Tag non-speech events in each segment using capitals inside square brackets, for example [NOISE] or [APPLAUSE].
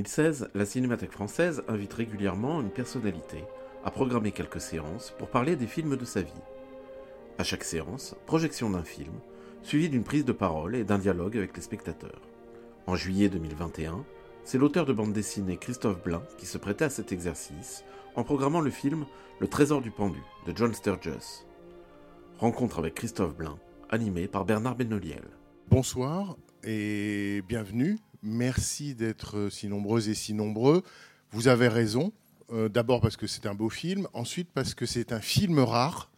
2016, la Cinémathèque française invite régulièrement une personnalité à programmer quelques séances pour parler des films de sa vie. À chaque séance, projection d'un film, suivie d'une prise de parole et d'un dialogue avec les spectateurs. En juillet 2021, c'est l'auteur de bande dessinée Christophe Blain qui se prêtait à cet exercice en programmant le film Le Trésor du Pendu de John Sturges. Rencontre avec Christophe Blain, animé par Bernard Benoliel. Bonsoir et bienvenue. Merci d'être si nombreuses et si nombreux. Vous avez raison. Euh, D'abord parce que c'est un beau film, ensuite parce que c'est un film rare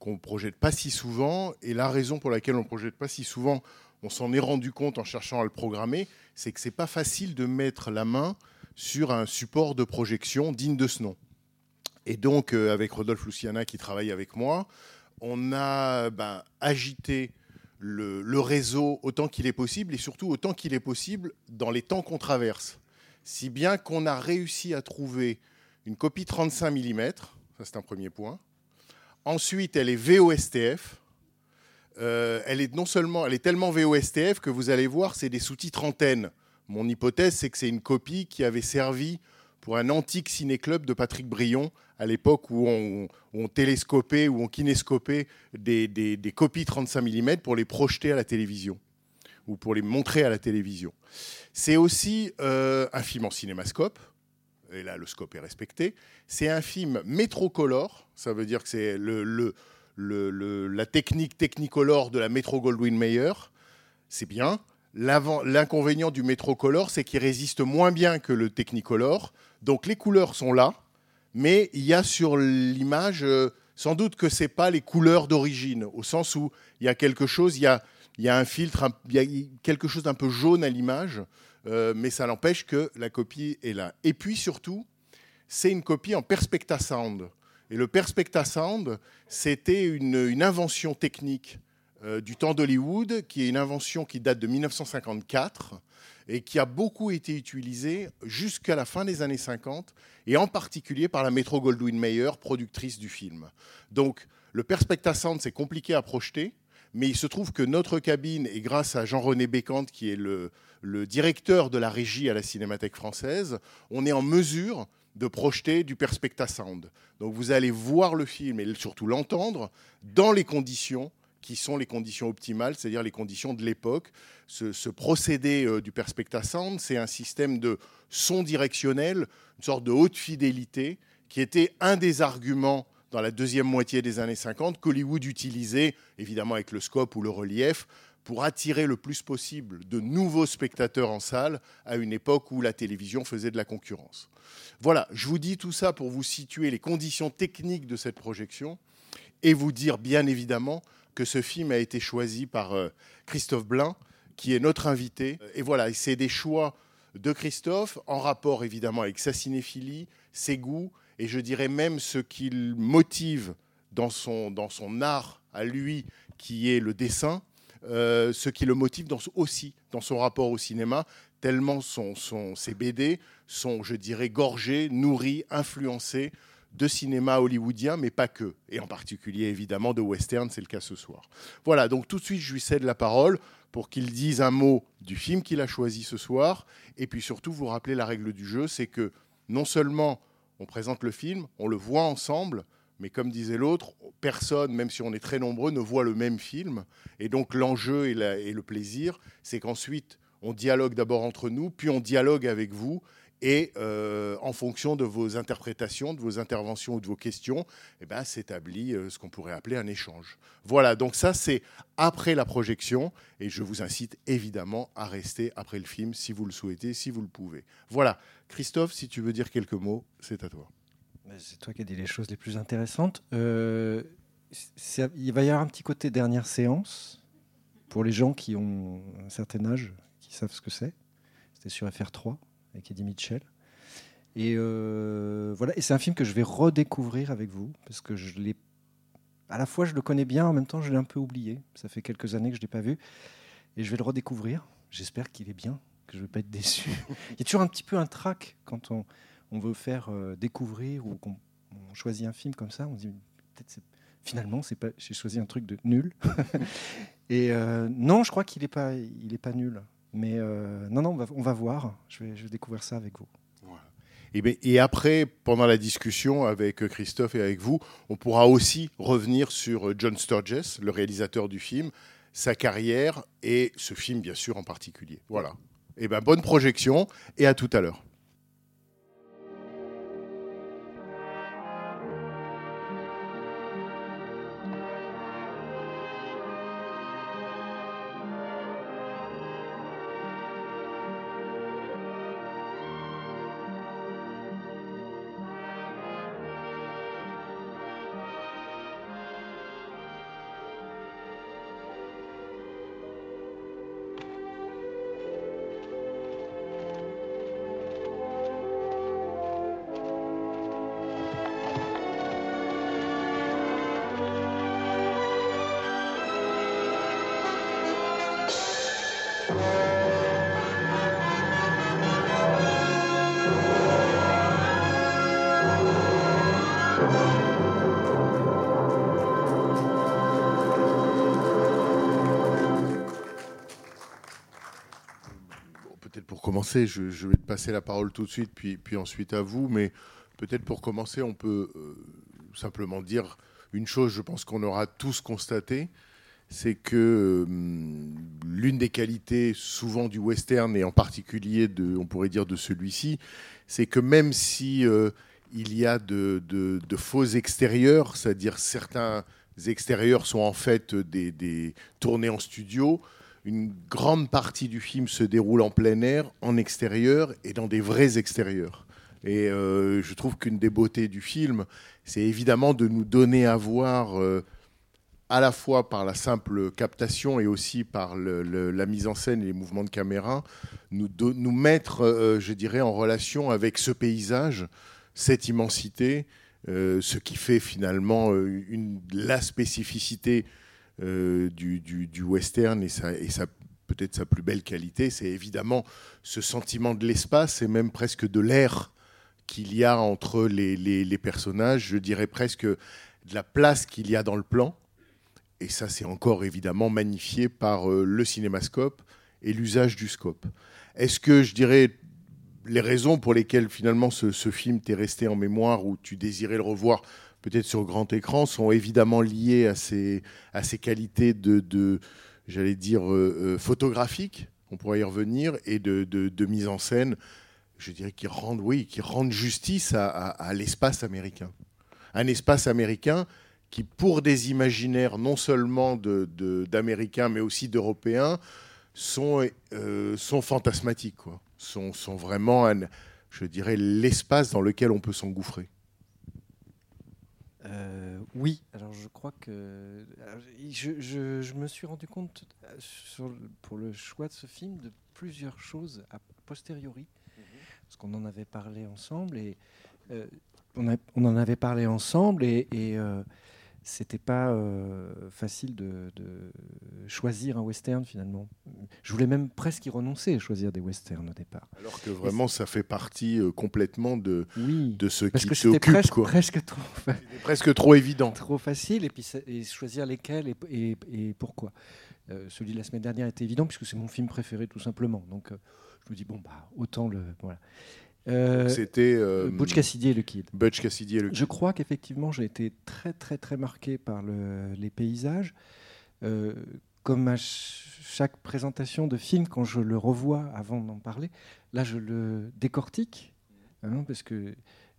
qu'on ne projette pas si souvent. Et la raison pour laquelle on ne projette pas si souvent, on s'en est rendu compte en cherchant à le programmer, c'est que c'est pas facile de mettre la main sur un support de projection digne de ce nom. Et donc, euh, avec Rodolphe Luciana qui travaille avec moi, on a ben, agité le, réseau autant qu'il est possible et surtout autant qu'il est possible dans les temps qu'on traverse. Si bien qu'on a réussi à trouver une copie 35 mm, ça c'est un premier point. Ensuite, elle est VOSTF. Euh, elle est non seulement, elle est tellement VOSTF que vous allez voir, c'est des sous-titres antennes. Mon hypothèse, c'est que c'est une copie qui avait servi pour un antique ciné-club de Patrick Brion à l'époque où on, télescopait ou on kinéscopait des, copies 35 mm pour les projeter à la télévision ou pour les montrer à la télévision. C'est aussi euh, un film en cinémascope, et là le scope est respecté. C'est un film métrocolor, ça veut dire que c'est la technique technicolor de la Metro Goldwyn Mayer. C'est bien. L'inconvénient du métrocolor, c'est qu'il résiste moins bien que le technicolor. Donc les couleurs sont là, mais il y a sur l'image, euh, sans doute que c'est pas les couleurs d'origine, au sens où il y a quelque chose, il y a, il y a un filtre, il y a quelque chose d'un peu jaune à l'image, euh, mais ça n'empêche que la copie est là. Et puis surtout, c'est une copie en Perspecta Sound. Et le Perspecta Sound, c'était une invention technique euh, du temps d'Hollywood, qui est une invention qui date de 1954 et qui a beaucoup été utilisée jusqu'à la fin des années 50, et en particulier par la Metro Goldwyn Mayer, productrice du film. Donc, le Perspecta Sound, c'est compliqué à projeter, mais il se trouve que notre cabine, et grâce à Jean-René Bécante, qui est le, le directeur de la régie à la Cinémathèque française, on est en mesure de projeter du Perspecta Sound. Donc vous allez voir le film et surtout l'entendre dans les conditions qui sont les conditions optimales, c'est-à-dire les conditions de l'époque. Ce, procédé euh, du Perspecta Sound, c'est un système de son directionnel, une sorte de haute fidélité, qui était un des arguments dans la deuxième moitié des années 50 qu'Hollywood utilisait, évidemment avec le scope ou le relief, pour attirer le plus possible de nouveaux spectateurs en salle à une époque où la télévision faisait de la concurrence. Voilà, je vous dis tout ça pour vous situer les conditions techniques de cette projection et vous dire bien évidemment que ce film a été choisi par euh, Christophe Blain, qui est notre invité. Et voilà, c'est des choix de Christophe en rapport évidemment avec sa cinéphilie, ses goûts, et je dirais même ce qu'il motive dans son, dans son art à lui, qui est le dessin, euh, ce qui le motive aussi dans son rapport au cinéma, tellement ses BD sont, je dirais, gorgés, nourris, influencés de cinéma hollywoodien, mais pas que, et en particulier évidemment de western, c'est le cas ce soir. Voilà, donc tout de suite je lui cède la parole pour qu'il dise un mot du film qu'il a choisi ce soir, et puis surtout vous rappeler la règle du jeu, c'est que non seulement on présente le film, on le voit ensemble, mais comme disait l'autre, personne, même si on est très nombreux, ne voit le même film. Et donc l'enjeu et, et le plaisir, c'est qu'ensuite, on dialogue d'abord entre nous, puis on dialogue avec vous. Et euh, en fonction de vos interprétations, de vos interventions ou de vos questions, eh ben, s'établit euh, ce qu'on pourrait appeler un échange. Voilà, donc ça c'est après la projection, et je vous incite évidemment à rester après le film si vous le souhaitez, si vous le pouvez. Voilà, Christophe, si tu veux dire quelques mots, c'est à toi. C'est toi qui as dit les choses les plus intéressantes. Euh, il va y avoir un petit côté dernière séance. pour les gens qui ont un certain âge, qui savent ce que c'est. C'était sur FR3 avec Eddie Mitchell. Et euh, voilà, et c'est un film que je vais redécouvrir avec vous parce que je l'ai, à la fois je le connais bien, en même temps je l'ai un peu oublié. Ça fait quelques années que je l'ai pas vu et je vais le redécouvrir. J'espère qu'il est bien, que je vais pas être déçu. [LAUGHS] Il y a toujours un petit peu un trac quand on, on veut faire euh, découvrir ou qu'on on choisit un film comme ça. On se dit peut-être finalement c'est pas, j'ai choisi un truc de nul. [LAUGHS] et euh, non, je crois qu'il est pas, il est pas nul. Mais euh, non, non, on va, voir. Je vais, découvrir ça avec vous. Et, ben- et après, pendant la discussion avec Christophe et avec vous, on pourra aussi revenir sur John Sturges, le réalisateur du film, sa carrière et ce film, bien sûr, en particulier. Voilà. Et ben, bonne projection et à tout à l'heure. Je, vais te passer la parole tout de suite, puis, ensuite à vous, mais peut-être pour commencer, on peut euh, simplement dire une chose, je pense qu'on aura tous constaté, c'est que euh, l'une des qualités souvent du western, et en particulier, de, on pourrait dire de celui-ci, c'est que même si euh, il y a de, de- faux extérieurs, c'est-à-dire certains extérieurs sont en fait des tournées en studio, une grande partie du film se déroule en plein air, en extérieur et dans des vrais extérieurs. Et euh, je trouve qu'une des beautés du film, c'est évidemment de nous donner à voir, euh, à la fois par la simple captation et aussi par la mise en scène et les mouvements de caméra, nous, nous mettre, euh, je dirais, en relation avec ce paysage, cette immensité, ce qui fait finalement la spécificité euh, du, western et, sa, et peut-être sa plus belle qualité, c'est évidemment ce sentiment de l'espace et même presque de l'air qu'il y a entre les, les- personnages, je dirais presque de la place qu'il y a dans le plan. Et ça, c'est encore évidemment magnifié par euh, le cinémascope et l'usage du scope. Est-ce que, je dirais, les raisons pour lesquelles finalement ce film t'est resté en mémoire ou tu désirais le revoir peut-être sur grand écran sont évidemment liées à ses, à ses qualités de, de j'allais dire, euh, euh, photographiques, on pourrait y revenir, et de, de- mise en scène, je dirais, qui rendent, oui, qui rendent justice à, l'espace américain. Un espace américain qui, pour des imaginaires non seulement d'Américains, mais aussi d'Européens, sont, euh, sont fantasmatiques, quoi. Sont, sont vraiment, je dirais, l'espace dans lequel on peut s'engouffrer. Euh, oui, alors je crois que je, je- je me suis rendu compte euh, sur pour le choix de ce film de plusieurs choses a posteriori, parce qu'on en avait parlé ensemble et euh, on, a- on en avait parlé ensemble et, et, euh, c'était pas euh, facile de, de choisir un western finalement. Je voulais même presque y renoncer à choisir des westerns au départ. Alors que vraiment, ça fait partie euh, complètement de, Oui, de ce parce qui que t'occupe, presque, quoi. presque trop presque trop évident. [LAUGHS] trop facile et puis et choisir lesquels et, et- et pourquoi. Euh, celui de la semaine dernière était évident puisque c'est mon film préféré tout simplement. Donc je me dis bon bah autant le voilà. Euh, C'était euh, Butch Cassidy et le Kid. Butch Cassidy et le Je crois qu'effectivement j'ai été très très très marqué par le- les paysages. Euh, comme à ch- chaque présentation de film, quand je le revois avant d'en parler, là je le décortique hein, parce que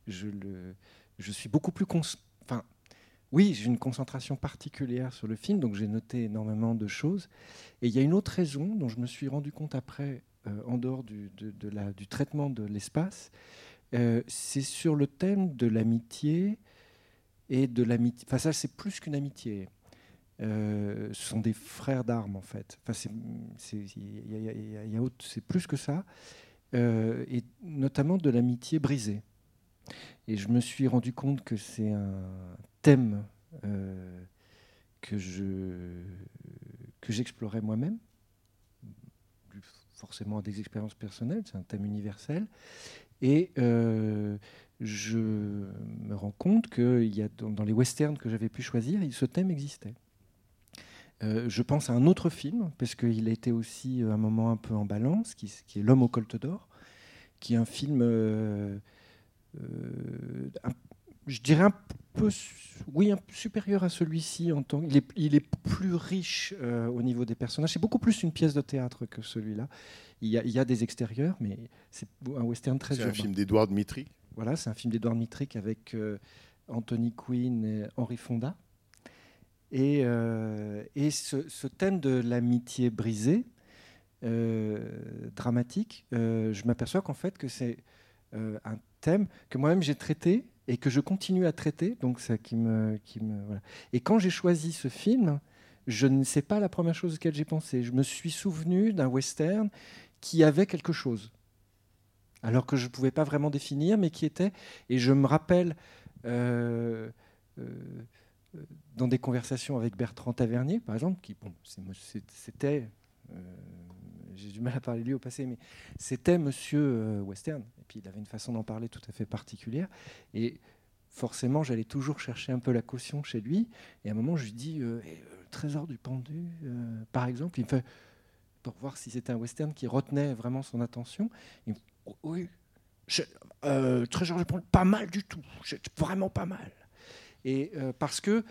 je, le, je suis beaucoup plus enfin oui j'ai une concentration particulière sur le film donc j'ai noté énormément de choses et il y a une autre raison dont je me suis rendu compte après en dehors du, du traitement de l'espace euh, c'est sur le thème de l'amitié et de l'amitié enfin ça c'est plus qu'une amitié Euh, ce sont des frères d'armes en fait. Enfin, c'est- plus que ça, Euh, et notamment de l'amitié brisée. Et je me suis rendu compte que c'est un thème euh, que je que j'explorais moi-même, forcément à des expériences personnelles. C'est un thème universel, et euh, je me rends compte que il y a dans, les westerns que j'avais pu choisir, ce thème existait. Euh, je pense à un autre film, parce qu'il a été aussi euh, un moment un peu en balance, qui, est L'homme au colt d'or, qui est un film, je dirais un peu, oui, un peu supérieur à celui-ci. En tant, il, est, il est plus riche euh, au niveau des personnages. C'est beaucoup plus une pièce de théâtre que celui-là. Il y a, il y a des extérieurs, mais c'est un western très C'est un film d'Edouard Dmitri. Voilà, c'est un film d'Edouard Mitrick avec euh, Anthony Quinn et Henry Fonda. Et, euh, et ce, ce thème de l'amitié brisée, dramatique, je m'aperçois qu'en fait que c'est un thème que moi-même j'ai traité et que je continue à traiter. Donc ça qui me, qui me voilà. Et quand j'ai choisi ce film, je ne sais pas la première chose auquel j'ai pensé. Je me suis souvenu d'un western qui avait quelque chose alors que je ne pouvais pas vraiment définir, mais qui était. Et je me rappelle, euh, euh, dans des conversations avec Bertrand Tavernier, par exemple, qui, bon, c'était. euh, J'ai du mal à parler de lui au passé, mais c'était Monsieur euh, Western. Et puis il avait une façon d'en parler tout à fait particulière. Et forcément, j'allais toujours chercher un peu la caution chez lui. Et à un moment, je lui dis euh, euh, Trésor du pendu, par exemple. Il me fait pour voir si c'était un western qui retenait vraiment son attention. Il me dit, Oh, oui, Trésor du pendu, pas mal du tout, vraiment pas mal. Et parce que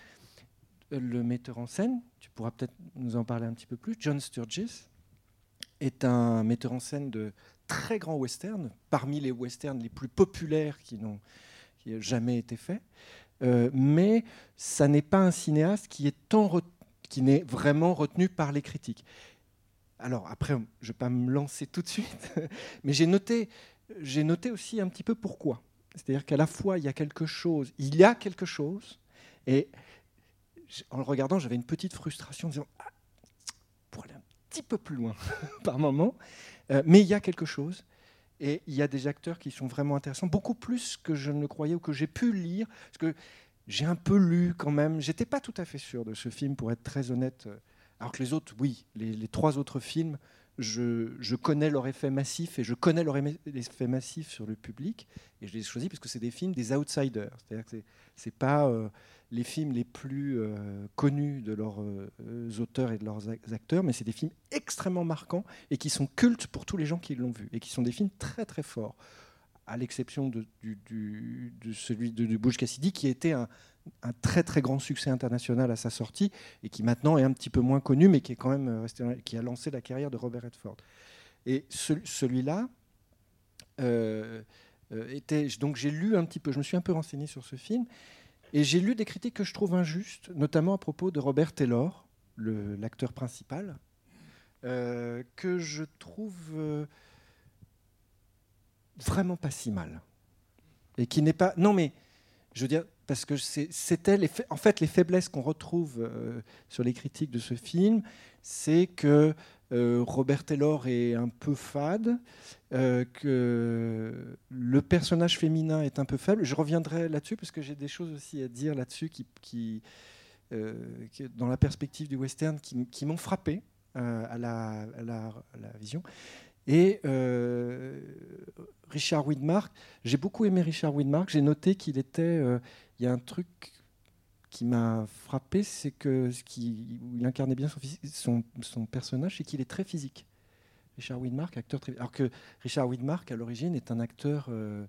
le metteur en scène, tu pourras peut-être nous en parler un petit peu plus, John Sturges, est un metteur en scène de très grands westerns, parmi les westerns les plus populaires qui n'ont jamais été faits. Euh, mais ça n'est pas un cinéaste qui est n'est vraiment retenu par les critiques. Alors après, je ne vais pas me lancer tout de suite, [LAUGHS] mais j'ai noté, aussi un petit peu pourquoi. C'est-à-dire qu'à la fois, il y a quelque chose, il y a quelque chose, et en le regardant, j'avais une petite frustration en disant, ah, petit peu plus loin [LAUGHS] par moment, Euh, mais il y a quelque chose, et il y a des acteurs qui sont vraiment intéressants, beaucoup plus que je ne le croyais ou que j'ai pu lire, parce que j'ai un peu lu quand même, j'étais pas tout à fait sûr de ce film, pour être très honnête, alors que les autres, oui, les trois autres films, je, connais leur effet massif et je connais leur effet massif sur le public. Et je les ai choisis parce que c'est des films des outsiders. C'est-à-dire que c'est- c'est pas euh, les films les plus euh, connus de leurs euh, auteurs et de leurs ac- acteurs, mais c'est des films extrêmement marquants et qui sont cultes pour tous les gens qui l'ont vu et qui sont des films très très forts. À l'exception de, celui de, de Butch Cassidy, qui était un, un très très grand succès international à sa sortie et qui maintenant est un petit peu moins connu, mais qui est quand même euh, resté, qui a lancé la carrière de Robert Redford. Et ce- celui-là euh, euh, était donc j'ai lu un petit peu, je me suis un peu renseigné sur ce film et j'ai lu des critiques que je trouve injustes, notamment à propos de Robert Taylor, l'acteur principal, que je trouve vraiment pas si mal et qui n'est pas non mais je veux dire, parce que c'était en fait les faiblesses qu'on retrouve euh, sur les critiques de ce film, c'est que euh, Robert Taylor est un peu fade, euh, que le personnage féminin est un peu faible. Je reviendrai là-dessus parce que j'ai des choses aussi à dire là-dessus qui, dans la perspective du western, qui, m'ont frappé à la vision. Et euh, Richard Widmark, j'ai beaucoup aimé Richard Widmark. J'ai noté qu'il était. euh, Il y a un truc qui m'a frappé, c'est que ce qui, incarnait bien son personnage, c'est qu'il est très physique. Richard Widmark, acteur très. Alors que Richard Widmark, à l'origine, est un acteur euh,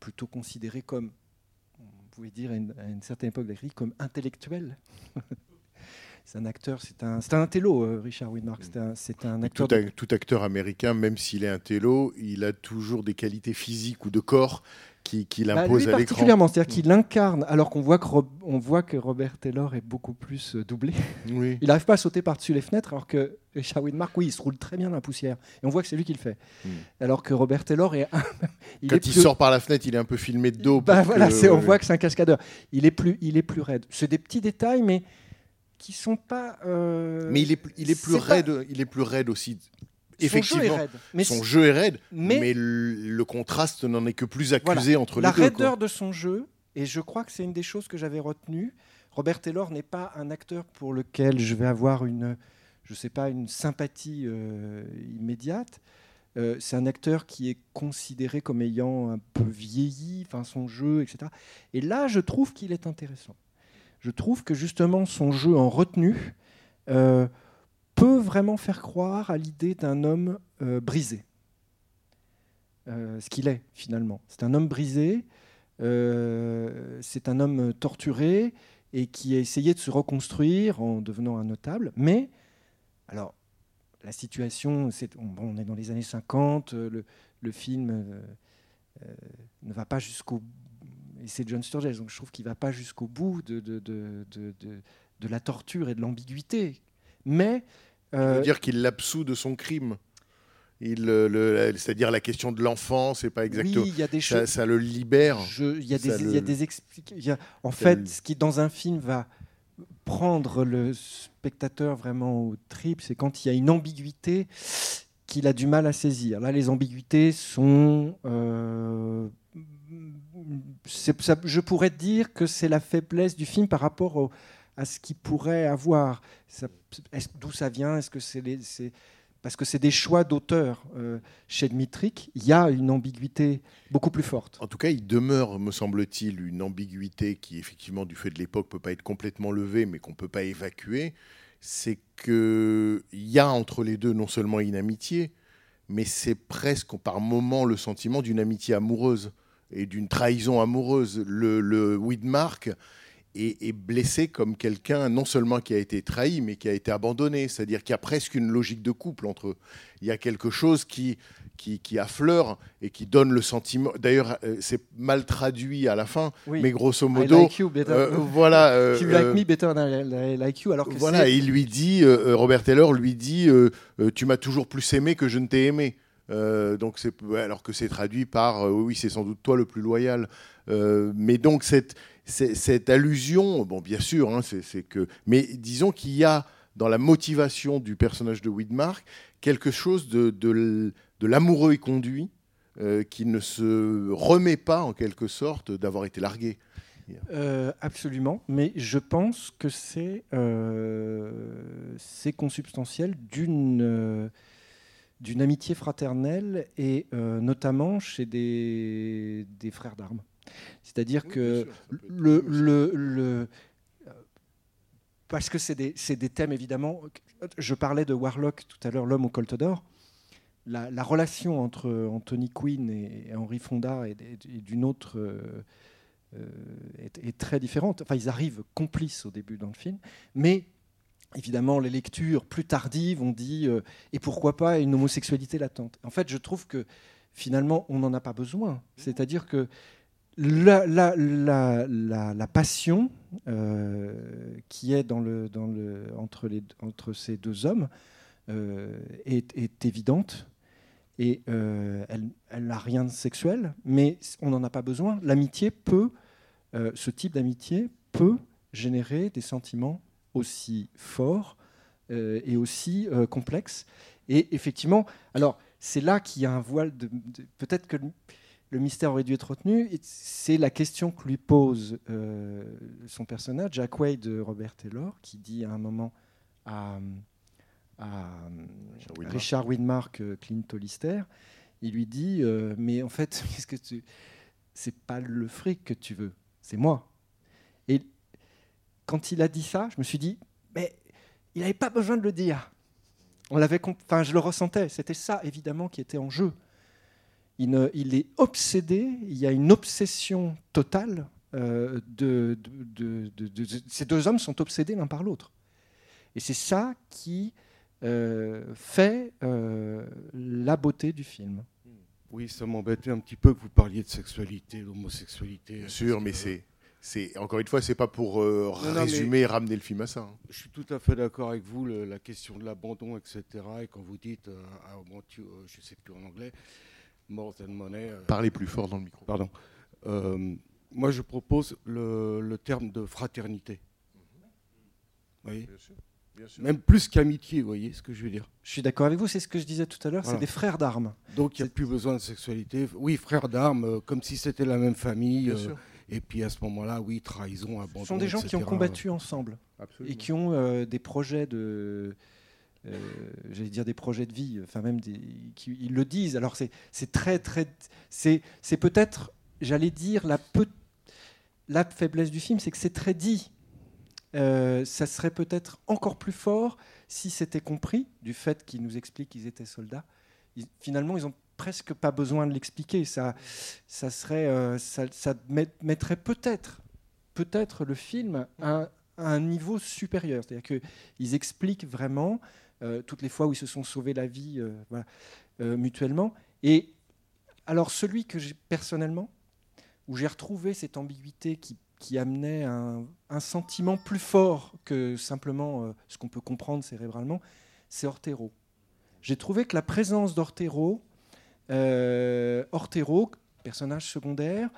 plutôt considéré comme, on pouvait dire à une, à une certaine époque de la critique, comme intellectuel. [LAUGHS] c'est un acteur, c'est un, c'est un intello, euh, Richard Widmark. C'est un, c'est un acteur. Tout, de- ac- tout acteur américain, même s'il est un télo, il a toujours des qualités physiques ou de corps qui, qui Bah, l'impose lui à l'écran. particulièrement, c'est-à-dire qu'il incarne, alors qu'on voit, que Rob- on voit que Robert Taylor est beaucoup plus euh, doublé. Oui. Il n'arrive pas à sauter par-dessus les fenêtres, alors que Richard Widmark, oui, il se roule très bien dans la poussière. Et on voit que c'est lui qui le fait. Mm. Alors que Robert Taylor est. [LAUGHS] il Quand est il plus- sort par la fenêtre, il est un peu filmé de dos. Bah voilà, que- on voit que c'est un cascadeur. Il est plus, il est plus raide. C'est des petits détails, mais qui sont pas. euh, Mais il est, plus- il est plus c'est pas- raide, il est plus raide aussi. son jeu est raide. Mais son jeu est raide, mais- mais, le, contraste n'en est que plus Voilà. accusé entre la les deux. raideur quoi. de son jeu, et je crois que c'est une des choses que j'avais retenues. Robert Taylor n'est pas un acteur pour lequel je vais avoir une, je sais pas, une sympathie euh, immédiate. Euh, c'est un acteur qui est considéré comme ayant un peu vieilli, enfin son jeu, etc. Et là, je trouve qu'il est intéressant. Je trouve que justement son jeu en retenue euh, peut vraiment faire croire à l'idée d'un homme euh, brisé. Euh, ce qu'il est finalement. C'est un homme brisé, c'est un homme torturé et qui a essayé de se reconstruire en devenant un notable. Mais, alors, la situation, on, est dans les années 50, euh, le, film ne va pas jusqu'au et c'est John Sturges, donc je trouve qu'il ne va pas jusqu'au bout de, de, de, de- la torture et de l'ambiguïté. Mais Ça euh, veut dire qu'il l'absout de son crime. Il, euh, le- C'est-à-dire la question de l'enfant, c'est pas exactement. oui, il y a des ça, choses. ça le libère. Je- Il y a des, le- il y a des y a- en fait, le- ce qui dans un film va prendre le spectateur vraiment au trip, c'est quand il y a une ambiguïté qu'il a du mal à saisir. Là, les ambiguïtés sont. euh, je pourrais dire que c'est la faiblesse du film par rapport à ce qu'il pourrait avoir. D'où ça vient? Est-ce que c'est parce que c'est des choix d'auteur euh, chez Dmitrik Il y a une ambiguïté beaucoup plus forte. En tout cas, il demeure, me semble-t-il, une ambiguïté qui, effectivement, du fait de l'époque, peut pas être complètement levée, mais qu'on peut pas évacuer. C'est qu'il y a entre les deux non seulement une amitié, mais c'est presque par moment le sentiment d'une amitié amoureuse et d'une trahison amoureuse. Le, le Widmark est, est blessé comme quelqu'un non seulement qui a été trahi, mais qui a été abandonné. C'est-à-dire qu'il y a presque une logique de couple entre eux. Il y a quelque chose qui, qui, qui affleure et qui donne le sentiment. D'ailleurs, euh, c'est mal traduit à la fin, Oui. mais grosso I modo, like you better. euh, voilà. [LAUGHS] euh, You like euh, me better than I like you, alors que voilà, il lui dit, euh, euh, Robert Taylor lui dit, euh, euh, tu m'as toujours plus aimé que je ne t'ai aimé. Euh, donc alors que c'est traduit par euh, oui c'est sans doute toi le plus loyal. Euh, mais donc cette, cette allusion bon bien sûr hein, c'est que mais disons qu'il y a dans la motivation du personnage de Widmark quelque chose de, de, l'amoureux et conduit qui ne se remet pas en quelque sorte d'avoir été largué. Absolument, mais je pense que c'est euh, consubstantiel d'une d'une amitié fraternelle et euh, notamment chez des, des frères d'armes. C'est-à-dire que le, le, le- euh, parce que c'est des, thèmes évidemment. Je parlais de Warlock tout à l'heure, l'homme au colt d'or. La, la relation entre Anthony Quinn et Henry Fonda et d'une autre euh, euh, est, est très différente. Enfin, ils arrivent complices au début dans le film, mais évidemment, les lectures plus tardives ont dit euh, et pourquoi pas une homosexualité latente. En fait, je trouve que finalement, on n'en a pas besoin. C'est-à-dire que la, passion euh, qui est entre, ces deux hommes euh, est, est évidente et elle n'a rien de sexuel, mais on n'en a pas besoin. L'amitié peut, ce type d'amitié peut générer des sentiments aussi forts euh, et aussi euh, complexes. Et effectivement, alors c'est là qu'il y a un voile de, de- peut-être que le, le mystère aurait dû être retenu. et C'est la question que lui pose euh, son personnage, Jack Wade de Robert Taylor, qui dit à un moment à. Richard Widmark, Clint Hollister, il lui dit Mais en fait, [LAUGHS] qu'est-ce que tu. C'est pas le fric que tu veux, c'est moi. Et quand il a dit ça, je me suis dit Mais il n'avait pas besoin de le dire. On l'avait, enfin, je le ressentais. C'était ça, évidemment, qui était en jeu. Il, ne- il est obsédé. Il y a une obsession totale. euh, de, de- de- de- de- ces deux hommes sont obsédés l'un par l'autre. Et c'est ça qui euh, fait euh, la beauté du film. Oui, ça m'embêtait un petit peu que vous parliez de sexualité, d'homosexualité. bien sûr mais que c'est c'est encore une fois c'est pas pour euh, Non, non, résumer et ramener le film à ça hein. Je suis tout à fait d'accord avec vous, le- la question de l'abandon, etc. Et quand vous dites, euh, you, euh, je ne sais plus en anglais, more than money. euh, parlez plus fort dans le micro Pardon. Euh, moi, je propose le, le terme de fraternité. voyez. Bien sûr, bien sûr. Même plus qu'amitié, vous voyez ce que je veux dire. Je suis d'accord avec vous, c'est ce que je disais tout à l'heure, Voilà. c'est des frères d'armes. Donc il n'y a plus besoin de sexualité. Oui, frères d'armes, comme si c'était la même famille. Bien euh, sûr. Et puis à ce moment-là, oui, trahison, abandon. Ce sont des gens qui ont combattu ensemble Absolument. et qui ont euh, des projets de. euh, J'allais dire des projets de vie, enfin même des, qui, ils le disent. Alors c'est c'est très très c'est c'est peut-être j'allais dire la peu, la faiblesse du film, c'est que c'est très dit. Euh, ça serait peut-être encore plus fort si c'était compris du fait qu'ils nous expliquent qu'ils étaient soldats. Ils- finalement, ils ont presque pas besoin de l'expliquer. Ça, ça serait, euh, ça, ça met- mettrait peut-être, peut-être le film à, un niveau supérieur. C'est-à-dire qu'ils expliquent vraiment euh, toutes les fois où ils se sont sauvés la vie, euh, mutuellement. Et alors celui que j'ai personnellement, où j'ai retrouvé cette ambiguïté qui, qui amenait un, un sentiment plus fort que simplement ce qu'on peut comprendre cérébralement, c'est Ortero. J'ai trouvé que la présence d'Ortero, euh, Ortero, personnage secondaire,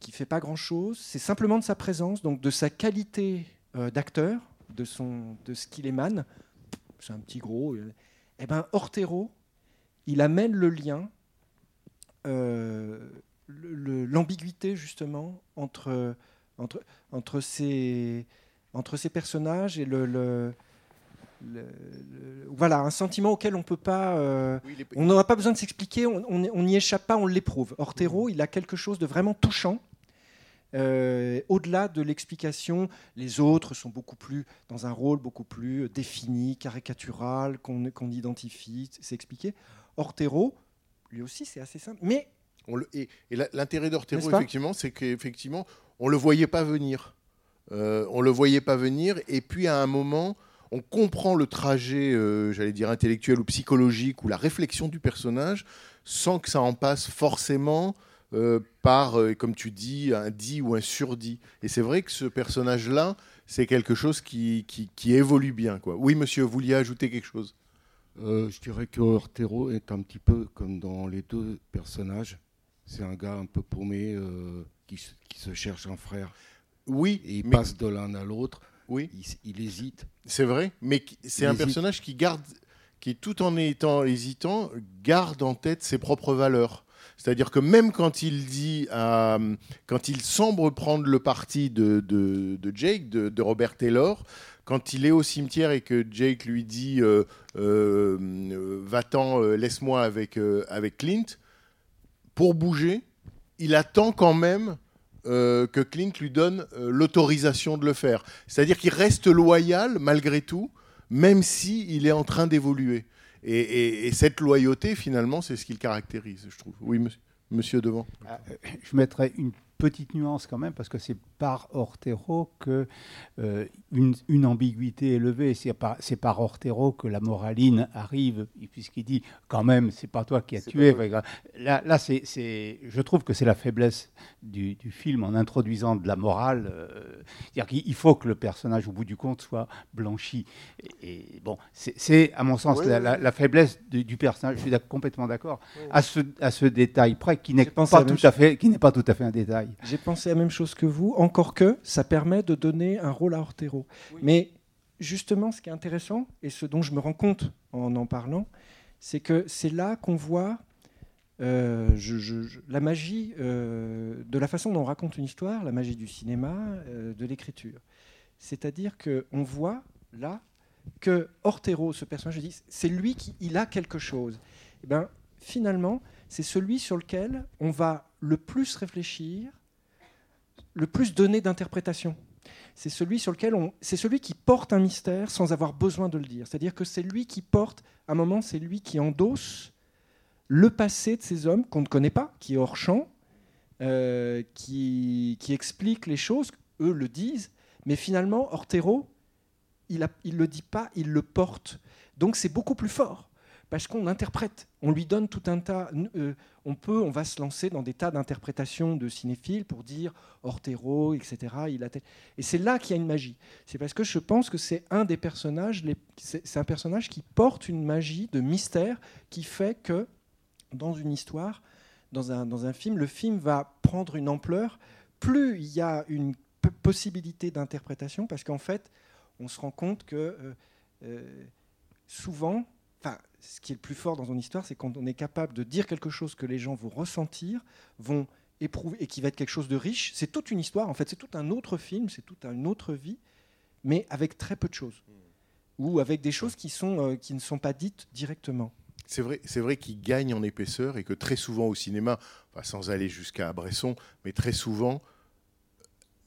qui fait pas grand-chose, c'est simplement de sa présence, donc de sa qualité euh, d'acteur, de, son, de ce qu'il émane. C'est un petit gros. euh, Eh ben, Ortero, il amène le lien, euh, l'ambiguïté justement entre, entre, entre, ces, entre ces personnages et le- le- le- voilà un sentiment auquel on peut pas. euh, Oui, on n'aura pas besoin de s'expliquer, on n'y échappe pas, on l'éprouve. Ortero, il a quelque chose de vraiment touchant. Euh, Au-delà de l'explication, les autres sont beaucoup plus dans un rôle beaucoup plus défini, caricatural, qu'on identifie, c'est expliqué. Ortero, lui aussi, c'est assez simple. Mais On le- et l'intérêt d'Ortero, effectivement, c'est qu'effectivement, on le voyait pas venir. Euh, on le voyait pas venir, et puis à un moment, on comprend le trajet, euh, j'allais dire intellectuel ou psychologique, ou la réflexion du personnage, sans que ça en passe forcément euh, par, euh, comme tu dis, un dit ou un surdit. Et c'est vrai que ce personnage-là, c'est quelque chose qui, qui, qui évolue bien. Quoi. Oui, monsieur, vous vouliez ajouter quelque chose? Euh, je dirais que Ortero est un petit peu comme dans les deux personnages. C'est un gars un peu paumé qui, se- qui se cherche un frère. Oui, Et il mais- passe de l'un à l'autre. oui. Il hésite. C'est vrai, mais c'est un personnage qui garde, qui tout en étant hésitant, garde en tête ses propres valeurs. C'est-à-dire que même quand il dit, à- quand il semble prendre le parti de, de- de Jake, de, de Robert Taylor, quand il est au cimetière et que Jake lui dit euh, euh, va-t'en, euh, laisse-moi avec, euh, avec Clint, pour bouger, il attend quand même euh, que Clint lui donne euh, l'autorisation de le faire. C'est-à-dire qu'il reste loyal malgré tout, même si est en train d'évoluer. Et, et- et cette loyauté, finalement, c'est ce qui le caractérise, je trouve. Oui, monsieur, monsieur Devant. Ah, euh, Je mettrais une petite nuance quand même, parce que c'est par Ortero que euh, une, une ambiguïté est levée. C'est par, c'est par Ortero que la moraline arrive, puisqu'il dit quand même, c'est pas toi qui as tué. Là, là c'est, c'est- je trouve que c'est la faiblesse du, du film en introduisant de la morale. euh, c'est-à-dire qu'il il faut que le personnage, au bout du compte, soit blanchi. Et, et bon, c'est, c'est, à mon sens Oui, la, oui, la- oui. la faiblesse du, du personnage. Je suis complètement d'accord. À ce, à ce détail près, qui n'est J'ai pensé à pas la même tout à fait, qui n'est pas tout à fait un détail. J'ai pensé la même chose que vous, encore que ça permet de donner un rôle à Ortero. Mais justement, ce qui est intéressant, et ce dont je me rends compte en en parlant, c'est que c'est là qu'on voit euh, je- je- je- la magie euh, de la façon dont on raconte une histoire, la magie du cinéma, euh, de l'écriture. C'est-à-dire qu'on voit là que Ortero, ce personnage, je dis, c'est lui qui il a quelque chose. Et ben, finalement, c'est celui sur lequel on va le plus réfléchir, le plus donner d'interprétation. C'est celui sur lequel on, c'est celui qui porte un mystère sans avoir besoin de le dire. C'est-à-dire que c'est lui qui porte, à un moment, c'est lui qui endosse le passé de ces hommes qu'on ne connaît pas, qui est hors champ, euh, qui, qui explique les choses, eux le disent, mais finalement, Ortero, il ne le dit pas, il le porte. Donc c'est beaucoup plus fort, parce qu'on interprète, on lui donne tout un tas... euh, on peut, on va se lancer dans des tas d'interprétations de cinéphiles pour dire Ortero, etc. Il a tel- Et c'est là qu'il y a une magie. C'est parce que je pense que c'est un des personnages, c'est un personnage qui porte une magie de mystère qui fait que dans une histoire, dans un, dans un film, le film va prendre une ampleur. Plus il y a une possibilité d'interprétation, parce qu'en fait, on se rend compte que euh, euh, souvent, enfin, ce qui est le plus fort dans une histoire, c'est quand on est capable de dire quelque chose que les gens vont ressentir, vont éprouver, et qui va être quelque chose de riche. C'est toute une histoire, en fait, c'est tout un autre film, c'est toute une autre vie, mais avec très peu de choses. Ou avec des choses qui, sont, euh, qui ne sont pas dites directement. C'est vrai, c'est vrai qu'il gagne en épaisseur et que très souvent au cinéma, sans aller jusqu'à Bresson, mais très souvent,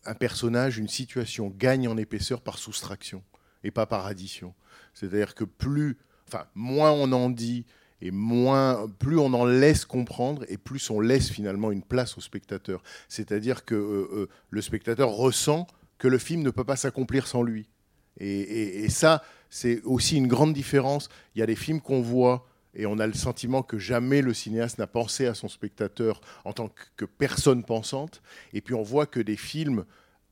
un personnage, une situation gagne en épaisseur par soustraction et pas par addition. C'est-à-dire que plus, enfin, moins on en dit et moins, plus on en laisse comprendre et plus on laisse finalement une place au spectateur. C'est-à-dire que euh, euh, le spectateur ressent que le film ne peut pas s'accomplir sans lui. Et, ça, c'est aussi une grande différence. Il y a des films qu'on voit et on a le sentiment que jamais le cinéaste n'a pensé à son spectateur en tant que personne pensante. Et puis on voit que des films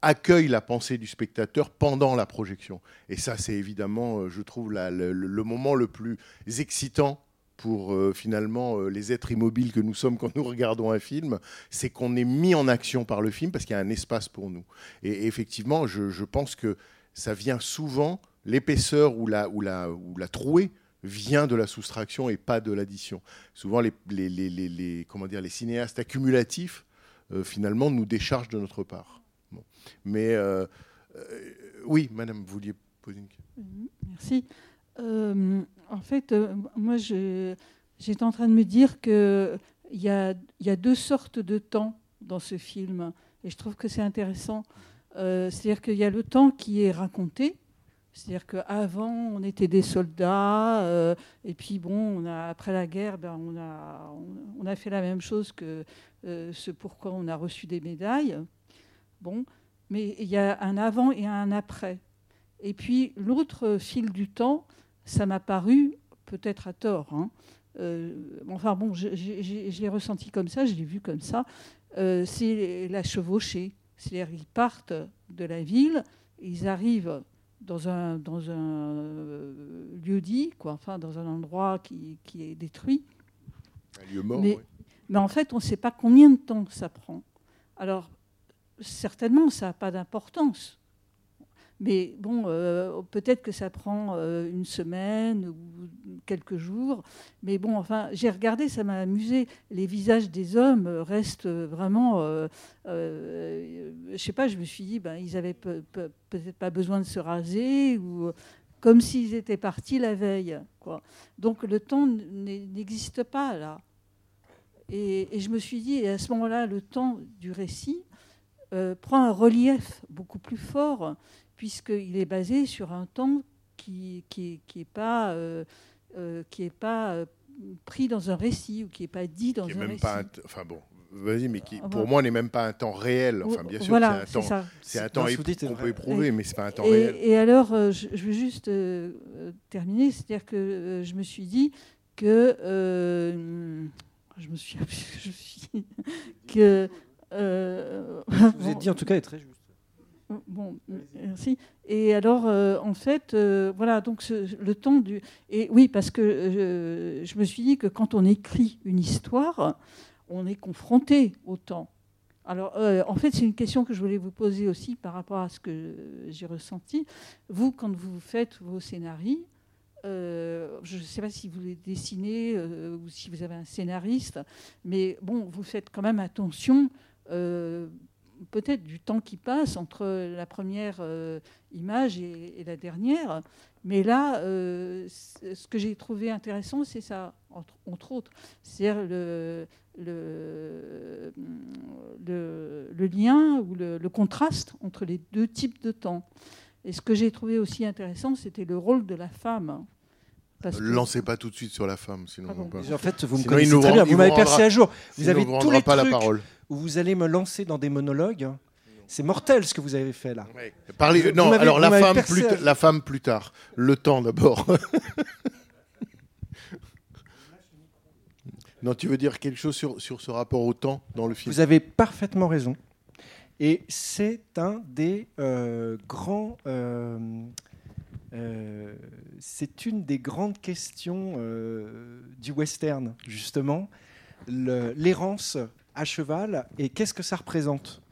accueillent la pensée du spectateur pendant la projection. Et ça, c'est évidemment, euh, je trouve, le, moment le plus excitant pour euh, finalement euh, les êtres immobiles que nous sommes quand nous regardons un film, c'est qu'on est mis en action par le film parce qu'il y a un espace pour nous. Et, effectivement, je, pense que ça vient souvent, l'épaisseur ou la, ou, la, ou la trouée vient de la soustraction et pas de l'addition. Souvent, les, cinéastes accumulatifs, finalement, nous déchargent de notre part. Mais euh, euh, oui, madame, vous vouliez poser une question Mhm, Merci. Euh, en fait, moi, j'étais en train de me dire qu'il y a, y a deux sortes de temps dans ce film. Et je trouve que c'est intéressant. C'est-à-dire qu'il y a le temps qui est raconté. C'est-à-dire qu'avant, on était des soldats. et puis, bon, après la guerre, ben, on, a, fait la même chose que ce pourquoi on a reçu des médailles. Bon. Mais il y a un avant et un après. Et puis l'autre fil du temps, ça m'a paru, peut-être à tort, hein, euh, enfin bon, je, je- je- je l'ai ressenti comme ça, je l'ai vu comme ça, euh, c'est la chevauchée. C'est-à-dire ils partent de la ville, ils arrivent dans un, dans un euh, lieu dit, quoi, enfin dans un endroit qui, qui est détruit. Un lieu mort Mais, ouais. mais en fait, on ne sait pas combien de temps ça prend. Alors, certainement, ça n'a pas d'importance. Mais bon, euh, peut-être que ça prend euh, une semaine ou quelques jours. Mais bon, enfin, j'ai regardé, ça m'a amusé. Les visages des hommes restent vraiment. euh, euh, je sais pas, je me suis dit, ben, ils avaient pe- pe- peut-être pas besoin de se raser ou comme s'ils étaient partis la veille. Donc le temps n'existe pas là. Et, et je me suis dit, et à ce moment-là, le temps du récit euh, prend un relief beaucoup plus fort, puisqu'il est basé sur un temps qui n'est qui est pas, euh, euh, qui est pas euh, pris dans un récit ou qui n'est pas dit dans qui un même récit. pas un t- enfin bon vas-y mais qui pour voilà. moi n'est même pas un temps réel enfin bien sûr Voilà, c'est un c'est temps ça. c'est un temps qu'on peut éprouver mais c'est pas un temps et, réel et alors, euh, je, je veux juste euh, euh, terminer, c'est-à-dire que euh, je me suis dit que euh, je me suis, je suis que euh, Ce que vous avez dit en tout cas est très juste. Bon, merci. Et alors, euh, en fait, euh, voilà, donc ce- le temps du. Et oui, parce que euh, je me suis dit que quand on écrit une histoire, on est confronté au temps. Alors, euh, en fait, c'est une question que je voulais vous poser aussi par rapport à ce que j'ai ressenti. Vous, quand vous faites vos scénarios, euh, je ne sais pas si vous les dessinez euh, ou si vous avez un scénariste, mais bon, vous faites quand même attention. Euh, peut-être du temps qui passe entre la première euh, image et, et la dernière. Mais là, euh, ce que j'ai trouvé intéressant, c'est ça, entre, entre autres. C'est-à-dire le, le, le, le lien ou le, le contraste entre les deux types de temps. Et ce que j'ai trouvé aussi intéressant, c'était le rôle de la femme. Parce lancez pas tout de suite sur la femme sinon Ah bon. on peut- En fait, vous me Sinon, connaissez très rend- bien. Vous m'avez percé à jour. Vous avez tous rendra les pas la trucs parole où vous allez me lancer dans des monologues. C'est mortel ce que vous avez fait là. Parlez, Vous- non vous alors la femme plus à- t- la femme plus tard le temps d'abord [LAUGHS] non tu veux dire quelque chose sur, sur ce rapport au temps dans le film? Vous avez parfaitement raison. Et c'est un des euh, grands. euh, euh, c'est une des grandes questions du western, justement. Le- L'errance à cheval et qu'est-ce que ça représente?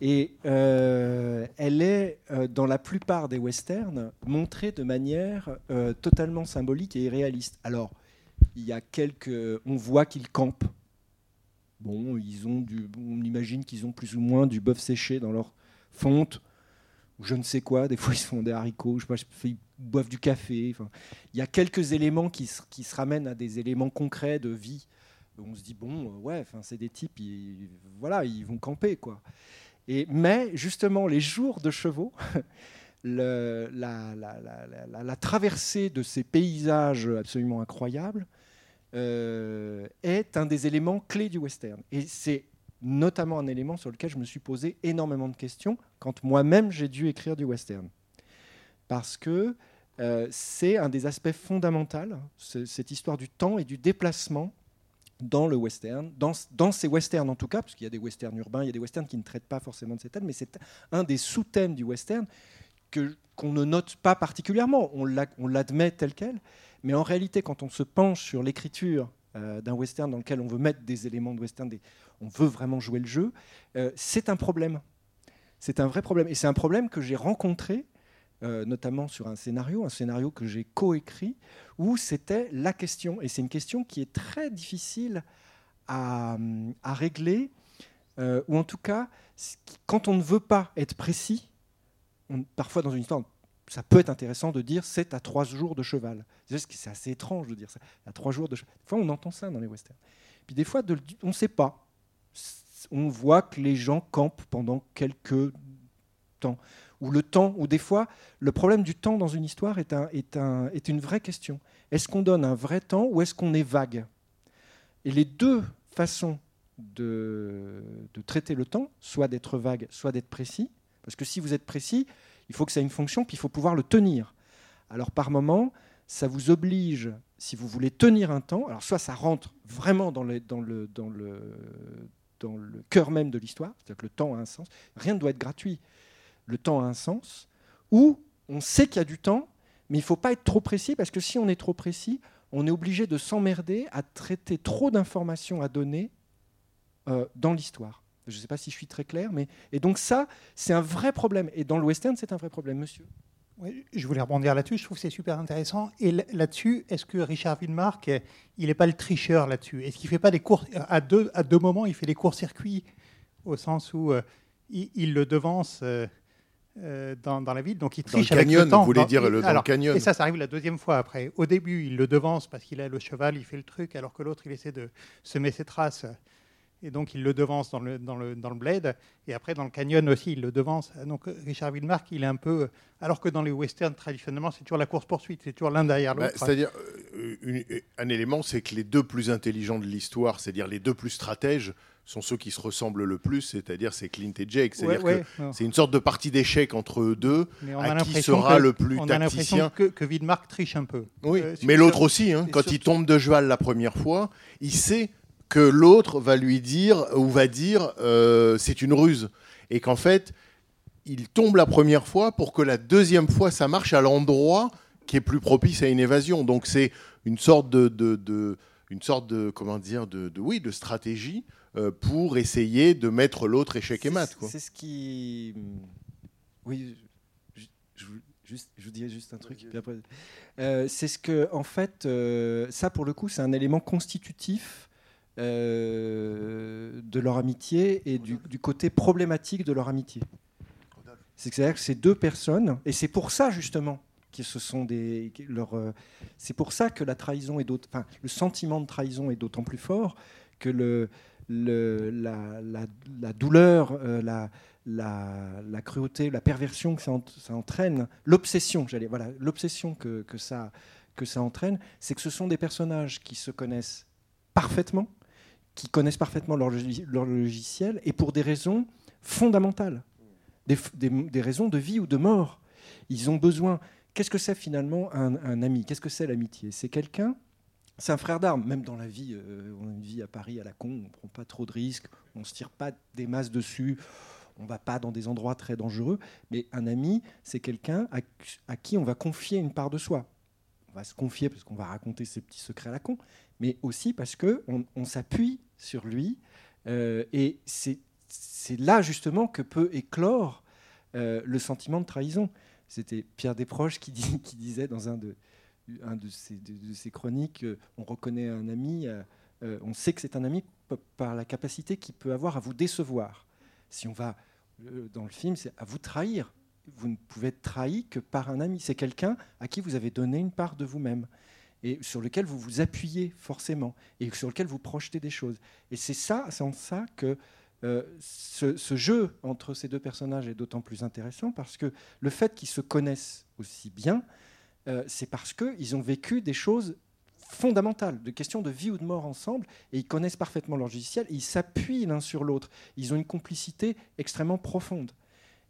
Et euh, elle est, euh, dans la plupart des westerns, montrée de manière euh, totalement symbolique et irréaliste. Alors, il y a quelques. On voit qu'ils campent. Bon, ils ont du. On imagine qu'ils ont plus ou moins du bœuf séché dans leur fonte, ou je ne sais quoi. Des fois, ils se font des haricots, je sais pas, ils boivent du café. Il y a quelques éléments qui qui se ramènent à des éléments concrets de vie. On se dit, bon, euh, ouais, c'est des types, ils, voilà, ils vont camper, quoi. Et, mais justement, les jours de chevaux, [LAUGHS] la, traversée de ces paysages absolument incroyables euh, est un des éléments clés du western. Et c'est notamment un élément sur lequel je me suis posé énormément de questions quand moi-même j'ai dû écrire du western. Parce que euh, c'est un des aspects fondamentaux, ce- cette histoire du temps et du déplacement dans le western, dans, ces westerns en tout cas, parce qu'il y a des westerns urbains, il y a des westerns qui ne traitent pas forcément de ces thèmes, mais c'est un des sous-thèmes du western que- qu'on ne note pas particulièrement, on l'a- on l'admet tel quel, mais en réalité, quand on se penche sur l'écriture euh, d'un western dans lequel on veut mettre des éléments de western, on veut vraiment jouer le jeu, euh, c'est un problème. C'est un vrai problème. Et c'est un problème que j'ai rencontré, euh, notamment sur un scénario, un scénario que j'ai coécrit, où c'était la question. Et c'est une question qui est très difficile à, régler, euh, ou en tout cas, quand on ne veut pas être précis, parfois dans une histoire, ça peut être intéressant de dire c'est à trois jours de cheval. C'est assez étrange de dire ça. À trois jours de cheval. Des fois, on entend ça dans les westerns. Puis des fois, on ne sait pas. On voit que les gens campent pendant quelques temps. Ou le temps, ou des fois, le problème du temps dans une histoire est, un, est, un, est une vraie question. Est-ce qu'on donne un vrai temps ou est-ce qu'on est vague? Et les deux façons de, traiter le temps, soit d'être vague, soit d'être précis, parce que si vous êtes précis, il faut que ça ait une fonction, puis il faut pouvoir le tenir. Alors par moment, ça vous oblige, si vous voulez tenir un temps, alors soit ça rentre vraiment dans le cœur même de l'histoire, c'est-à-dire que le temps a un sens, rien ne doit être gratuit, le temps a un sens, ou on sait qu'il y a du temps, mais il ne faut pas être trop précis, parce que si on est trop précis, on est obligé de s'emmerder à traiter trop d'informations à donner euh, dans l'histoire. Je ne sais pas si je suis très clair, mais et donc ça, c'est un vrai problème. Et dans le western, c'est un vrai problème, monsieur. Oui, je voulais rebondir là-dessus, je trouve que c'est super intéressant. Et là-dessus, est-ce que Richard Widmark, euh, il n'est pas le tricheur là-dessus? Est-ce qu'il fait pas des cours à deux, à deux moments, il fait des courts-circuits au sens où euh, il, le devance euh, euh, dans, dans la ville, donc il Dans le triche avec canyon, le temps. vous voulez Dans- dire, le- dans le alors, canyon. Et ça, ça arrive la deuxième fois après. Au début, il le devance parce qu'il a le cheval, il fait le truc, alors que l'autre, il essaie de semer ses traces. Et donc, il le devance dans le, dans le, dans le bled. Et après, dans le canyon aussi, il le devance. Donc, Richard Widmark, il est un peu. Alors que dans les westerns, traditionnellement, c'est toujours la course-poursuite. C'est toujours l'un derrière Bah, l'autre. C'est-à-dire, euh, un élément, c'est que les deux plus intelligents de l'histoire, c'est-à-dire les deux plus stratèges, sont ceux qui se ressemblent le plus, c'est-à-dire c'est Clint et Jake. C'est-à-dire Ouais, que ouais, c'est une sorte de partie d'échec entre eux deux, Mais on a à qui l'impression sera que- le plus on a l'impression tacticien. que, que Widmark triche un peu. Oui, Euh, mais l'autre aussi, hein, quand surtout- il tombe de cheval la première fois, il sait que l'autre va lui dire ou va dire euh, c'est une ruse et qu'en fait il tombe la première fois pour que la deuxième fois ça marche à l'endroit qui est plus propice à une évasion. Donc c'est une sorte de, de- de- une sorte de comment dire de, de- oui de stratégie pour essayer de mettre l'autre échec et mat. C'est ce qui. Oui, je, je vous- juste, je vous dirais juste un truc. après- Euh, c'est ce que, en fait, euh, ça pour le coup, c'est un élément constitutif euh, de leur amitié et du, du côté problématique de leur amitié. C'est-à-dire que ces deux personnes, et c'est pour ça justement que ce sont des, euh, c'est pour ça que la trahison est d'autant, enfin, le sentiment de trahison est d'autant plus fort que le, la, douleur, euh, la, cruauté, la perversion que ça, ent- ça entraîne, l'obsession, j'allais, voilà, l'obsession que, ça, entraîne, c'est que ce sont des personnages qui se connaissent parfaitement, qui connaissent parfaitement leur, logi- leur logiciel, et pour des raisons fondamentales, des, raisons de vie ou de mort. Ils ont besoin. Qu'est-ce que c'est finalement un ami? Qu'est-ce que c'est l'amitié? C'est quelqu'un, c'est un frère d'armes. Même dans la vie, euh, on a une vie à Paris à la con, on prend pas trop de risques, on se tire pas des masses dessus, on va pas dans des endroits très dangereux. Mais un ami, c'est quelqu'un à, qui on va confier une part de soi. On va se confier parce qu'on va raconter ses petits secrets à la con, mais aussi parce que on, s'appuie sur lui. euh, et c'est là justement que peut éclore euh, le sentiment de trahison. C'était Pierre Desproges qui disait dans un de, un de, ses chroniques, euh, on reconnaît un ami, euh, euh, on sait que c'est un ami par la capacité qu'il peut avoir à vous décevoir. Si on va dans le film, c'est à vous trahir. Vous ne pouvez être trahi que par un ami. C'est quelqu'un à qui vous avez donné une part de vous-même et sur lequel vous vous appuyez forcément et sur lequel vous projetez des choses. Et c'est ça, c'est en ça que ce jeu entre ces deux personnages est d'autant plus intéressant parce que le fait qu'ils se connaissent aussi bien, euh, c'est parce qu'ils ont vécu des choses fondamentales, de questions de vie ou de mort ensemble, et ils connaissent parfaitement leur logiciel, ils s'appuient l'un sur l'autre. Ils ont une complicité extrêmement profonde,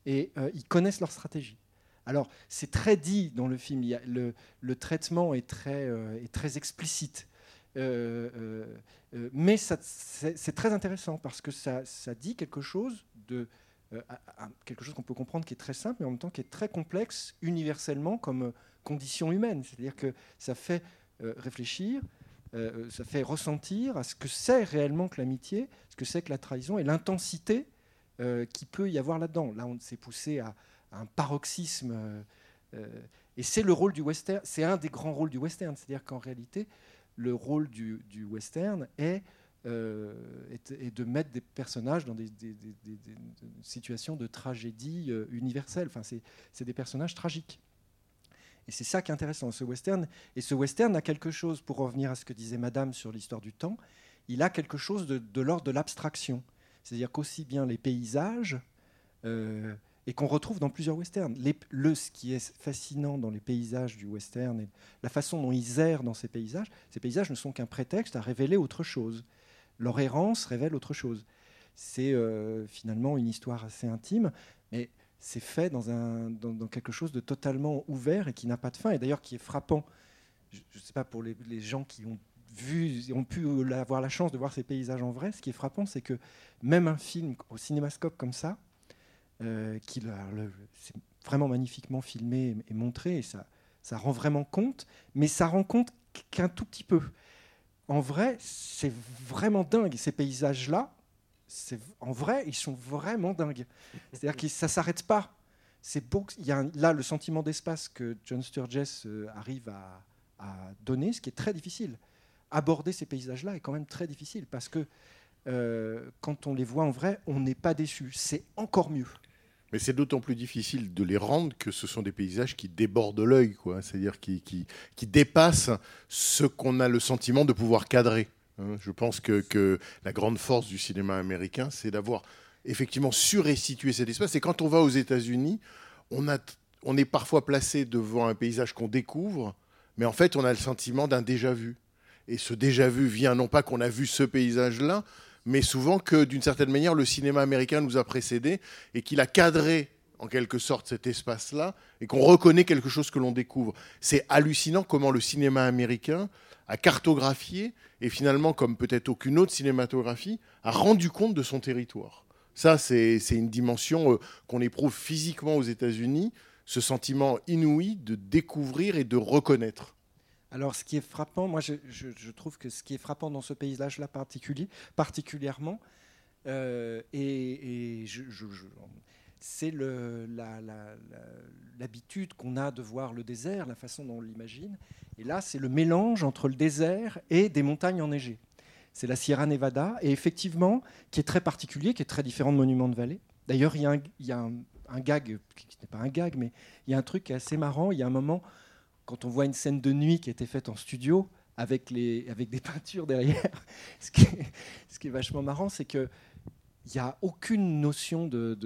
et euh, ils connaissent leur stratégie. Alors, c'est très dit dans le film, le, traitement est très, euh, explicite. Mais c'est très intéressant parce que ça, dit quelque chose de quelque chose qu'on peut comprendre qui est très simple, mais en même temps qui est très complexe universellement comme condition humaine. C'est-à-dire que ça fait euh, réfléchir, euh, ça fait ressentir à ce que c'est réellement que l'amitié, ce que c'est que la trahison et l'intensité euh, qui peut y avoir là-dedans. Là, on s'est poussé à, un paroxysme. et c'est le rôle du western, c'est un des grands rôles du western. C'est-à-dire qu'en réalité, le rôle du, western est, de mettre des personnages dans des, des- situations de tragédie universelle. Enfin, c'est des personnages tragiques. Et c'est ça qui est intéressant, ce western. Et ce western a quelque chose, pour revenir à ce que disait Madame sur l'histoire du temps, il a quelque chose de, l'ordre de l'abstraction. C'est-à-dire qu'aussi bien les paysages, euh, et qu'on retrouve dans plusieurs westerns. Le, ce qui est fascinant dans les paysages du western et la façon dont ils errent dans ces paysages, ces paysages ne sont qu'un prétexte à révéler autre chose. Leur errance révèle autre chose. C'est euh, finalement une histoire assez intime, mais c'est fait dans, quelque chose de totalement ouvert et qui n'a pas de fin, et d'ailleurs qui est frappant. Je ne sais pas pour les, gens qui ont vu, ont pu avoir la chance de voir ces paysages en vrai, ce qui est frappant, c'est que même un film au cinémascope comme ça, euh, qui c'est vraiment magnifiquement filmé et montré, et ça, rend vraiment compte, mais ça rend compte qu'un tout petit peu. En vrai, c'est vraiment dingue, ces paysages-là, en vrai, ils sont vraiment dingues. C'est-à-dire que ça s'arrête pas. C'est beau. Il y a là le sentiment d'espace que John Sturges euh, arrive à, à donner, ce qui est très difficile. Aborder ces paysages-là est quand même très difficile parce que euh, quand on les voit en vrai, on n'est pas déçu. C'est encore mieux. Mais c'est d'autant plus difficile de les rendre que ce sont des paysages qui débordent l'œil, quoi. C'est-à-dire qui, qui, qui dépassent ce qu'on a le sentiment de pouvoir cadrer. Hein. Je pense que, la grande force du cinéma américain, c'est d'avoir effectivement surestitué cet espace. Et quand on va aux États-Unis, on, on est parfois placé devant un paysage qu'on découvre, mais en fait, on a le sentiment d'un déjà-vu. Et ce déjà-vu vient non pas qu'on a vu ce paysage-là, mais souvent que d'une certaine manière, le cinéma américain nous a précédés et qu'il a cadré en quelque sorte cet espace-là et qu'on reconnaît quelque chose que l'on découvre. C'est hallucinant comment le cinéma américain a cartographié et finalement, comme peut-être aucune autre cinématographie, a rendu compte de son territoire. Ça, c'est une dimension euh, qu'on éprouve physiquement aux États-Unis, ce sentiment inouï de découvrir et de reconnaître. Alors, ce qui est frappant, moi, je, trouve que ce qui est frappant dans ce paysage-là particulièrement, euh, et, je- c'est l'habitude qu'on a de voir le désert, la façon dont on l'imagine. Et là, c'est le mélange entre le désert et des montagnes enneigées. C'est la Sierra Nevada, et effectivement, qui est très particulier, qui est très différent de Monument de Vallée. D'ailleurs, il y a, un, gag, qui n'est pas un gag, mais il y a un truc assez marrant. Il y a un moment, quand on voit une scène de nuit qui a été faite en studio, avec, des [LAUGHS] peintures derrière, ce qui ce qui est vachement marrant, c'est que il n'y a aucune notion de,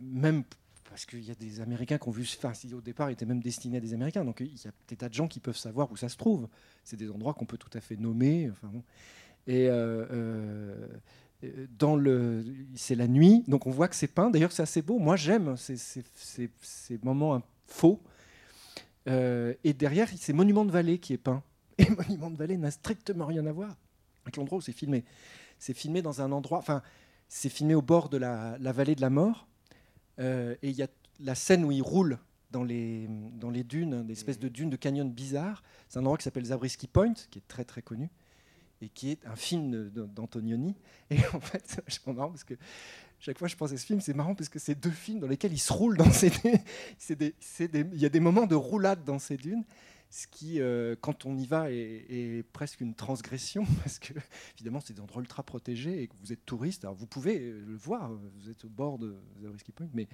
même parce qu'il y a des Américains qui ont vu, enfin, au départ, il était même destiné à des Américains, donc il y a des tas de gens qui peuvent savoir où ça se trouve. C'est des endroits qu'on peut tout à fait nommer. Enfin, bon. Et euh, euh, dans le, c'est la nuit, donc on voit que c'est peint. D'ailleurs, c'est assez beau. Moi, j'aime ces, ces- ces- moments un- faux. Euh, et derrière, c'est Monument de Vallée qui est peint. Et [LAUGHS] Monument de Vallée n'a strictement rien à voir avec l'endroit où c'est filmé. C'est filmé dans un endroit, enfin, c'est filmé au bord de la, vallée de la mort. Euh, et il y a la scène où il roule dans les, dans les dunes, des espèces de dunes de canyon bizarres. C'est un endroit qui s'appelle Zabriskie Point, qui est très très connu. et qui est un film d'Antonioni. Et [LAUGHS] en fait, c'est vachement marrant parce que chaque fois que je pense à ce film, c'est marrant parce que c'est deux films dans lesquels il se roule dans ces [LAUGHS] des- Il y a des moments de roulade dans ces dunes, ce qui, euh, quand on y va, est, presque une transgression [LAUGHS] parce que, évidemment, c'est des endroits ultra protégés et que vous êtes touriste. Alors, vous pouvez euh, le voir, vous êtes au bord de Zabriskie Point, mais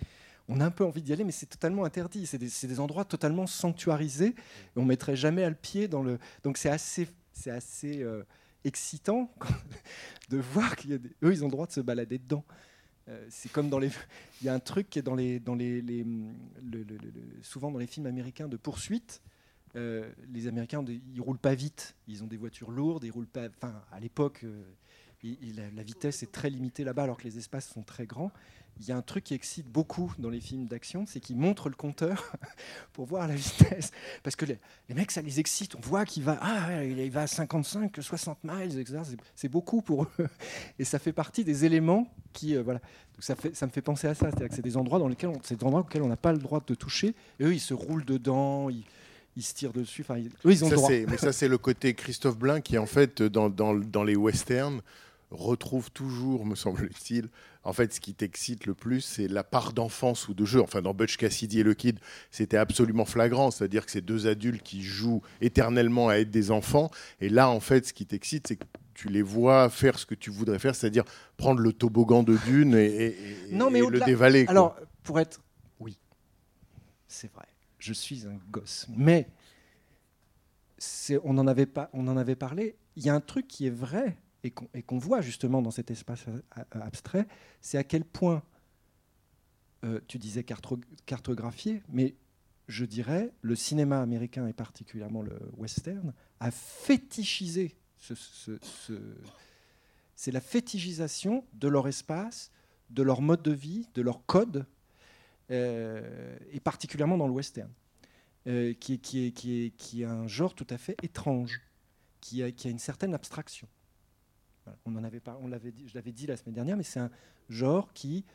on a un peu envie d'y aller, mais c'est totalement interdit. C'est des, endroits totalement sanctuarisés et on mettrait jamais à le pied dans le. Donc, c'est assez, assez euh, excitant [LAUGHS] de voir qu'il ils ont le droit de se balader dedans. C'est comme dans les. Il y a un truc qui est dans les, dans les, les- le- le- le- le- souvent dans les films américains de poursuite. Euh, les Américains, ils roulent pas vite. Ils ont des voitures lourdes. Ils roulent pas. Enfin, à l'époque, euh, la, vitesse est très limitée là-bas, alors que les espaces sont très grands. Il y a un truc qui excite beaucoup dans les films d'action, c'est qu'ils montrent le compteur [LAUGHS] pour voir la vitesse. Parce que les, mecs, ça les excite. On voit qu'il va, ah, il va à 55, 60 miles, etc. C'est- beaucoup pour eux. Et ça fait partie des éléments qui, euh, voilà. Donc ça, me fait penser à ça. C'est-à-dire que c'est des endroits dans lesquels, auxquels on n'a pas le droit de toucher. Et eux, ils se roulent dedans, ils se tirent dessus. Enfin, ils- eux, ils ont Ça, le droit. c'est- mais ça, c'est le côté Christophe Blain qui, en fait, dans, dans, dans les westerns, retrouve toujours, me semble-t-il, en fait, ce qui t'excite le plus, c'est la part d'enfance ou de jeu. Enfin, dans Butch Cassidy et le Kid, c'était absolument flagrant. C'est-à-dire que c'est deux adultes qui jouent éternellement à être des enfants. Et là, en fait, ce qui t'excite, c'est que tu les vois faire ce que tu voudrais faire, c'est-à-dire prendre le toboggan de dune et, et- et- Non, mais et le dévaler. quoi. Alors, pour être. Oui, c'est vrai. Je suis un gosse. Mais on, en avait pas, on en avait parlé. Il y a un truc qui est vrai et qu'on voit justement dans cet espace abstrait c'est à quel point, euh, tu disais cartographié, mais je dirais le cinéma américain et particulièrement le western a fétichisé ce- ce- ce, c'est la fétichisation de leur espace, de leur mode de vie, de leur code, et particulièrement dans le western, euh, qui, qui, est, qui, est, qui est un genre tout à fait étrange, qui a, qui a une certaine abstraction. On en avait pas, on l'avait je l'avais dit la semaine dernière, mais c'est un genre qui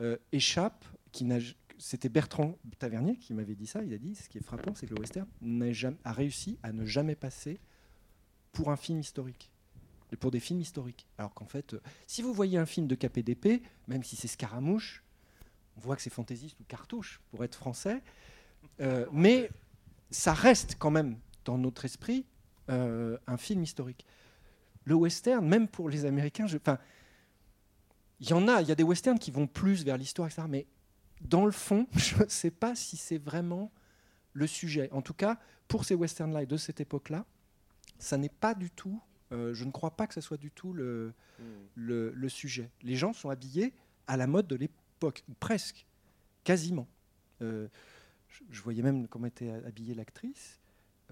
euh, échappe, qui n'a, c'était Bertrand Tavernier qui m'avait dit ça. Il a dit, ce qui est frappant, c'est que le western jamais- a réussi à ne jamais passer pour un film historique pour des films historiques. Alors qu'en fait, euh, si vous voyez un film de KPDP, même si c'est Scaramouche, on voit que c'est fantaisiste ou cartouche pour être français, euh, mais ça reste quand même dans notre esprit euh, un film historique. Le western, même pour les Américains, il y en a, il y a des westerns qui vont plus vers l'histoire, etc. Mais dans le fond, [LAUGHS] je ne sais pas si c'est vraiment le sujet. En tout cas, pour ces westerns-là et de cette époque-là, ça n'est pas du tout. euh, je ne crois pas que ce soit du tout le, le, le sujet. Les gens sont habillés à la mode de l'époque, presque, quasiment. Euh, je, je voyais même comment était habillée l'actrice.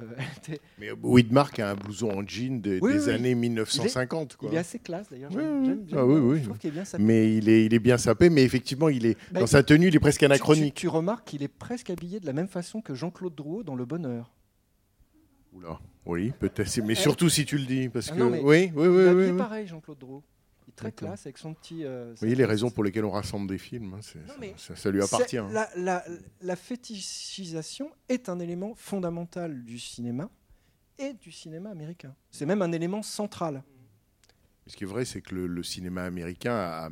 Euh, [LAUGHS] était- Mais Widmark a un blouson en jean des, Oui, des oui, oui. années Il est- 1950. quoi. Il est assez classe d'ailleurs. Oui, oui. Ah oui, bien. oui. Je trouve qu'il est bien sapé. Mais il est, il est bien sapé, mais effectivement, il est, Bah, dans sa tenue, il est presque Tu- tu- anachronique. Tu, remarques qu'il est presque habillé de la même façon que Jean-Claude Drouot dans Le Bonheur. Oula. Oui, peut-être. Mais surtout si tu le dis. Parce Ah que... non, mais oui, oui, il oui. est oui, oui. pareil, Jean-Claude Drouot. Il est très classe avec son petit. euh, voyez les raisons pour lesquelles on rassemble des films. hein, Non, ça, ça lui appartient. hein. La, la- la fétichisation est un élément fondamental du cinéma et du cinéma américain. C'est même un élément central. Ce qui est vrai, c'est que le, le cinéma américain a,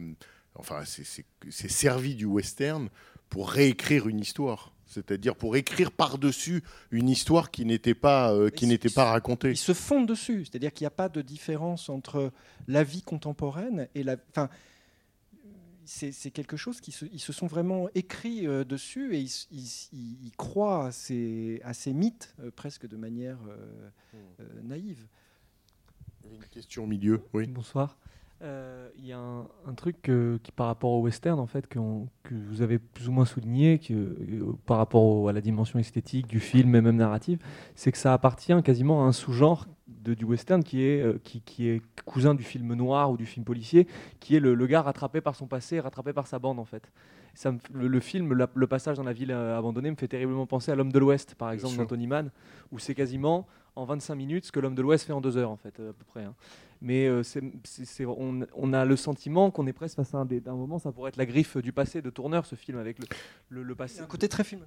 enfin, c'est servi du western pour réécrire une histoire. C'est-à-dire pour écrire par-dessus une histoire qui n'était pas, euh, qui n'était pas racontée. Ils se fondent dessus, c'est-à-dire qu'il n'y a pas de différence entre la vie contemporaine et la. Enfin, c'est quelque chose qui se, ils se sont vraiment écrits euh, dessus et ils, s- ils- ils- ils croient à ces, à ces mythes euh, presque de manière euh, euh, naïve. Une question au milieu, oui. Bonsoir. Euh, Il y a un, un truc euh, qui, par rapport au western, en fait, que vous avez plus ou moins souligné, que, euh, par rapport au- à la dimension esthétique du film et même narrative, c'est que ça appartient quasiment à un sous-genre du western qui est, euh, qui, qui est cousin du film noir ou du film policier, qui est le, le gars rattrapé par son passé, rattrapé par sa bande, en fait. Ça me f- le, le film, la- le passage dans la ville euh, abandonnée, me fait terriblement penser à L'homme de l'Ouest, par exemple, d'Anthony Mann, où c'est quasiment en 25 minutes ce que L'homme de l'Ouest fait en deux heures, en fait, euh, à peu près. hein. Mais euh, c'est- c'est- c'est- on, on a le sentiment qu'on est presque face à un, moment, ça pourrait être la griffe du passé de Tourneur, ce film, avec le, le, le passé. Un côté très film.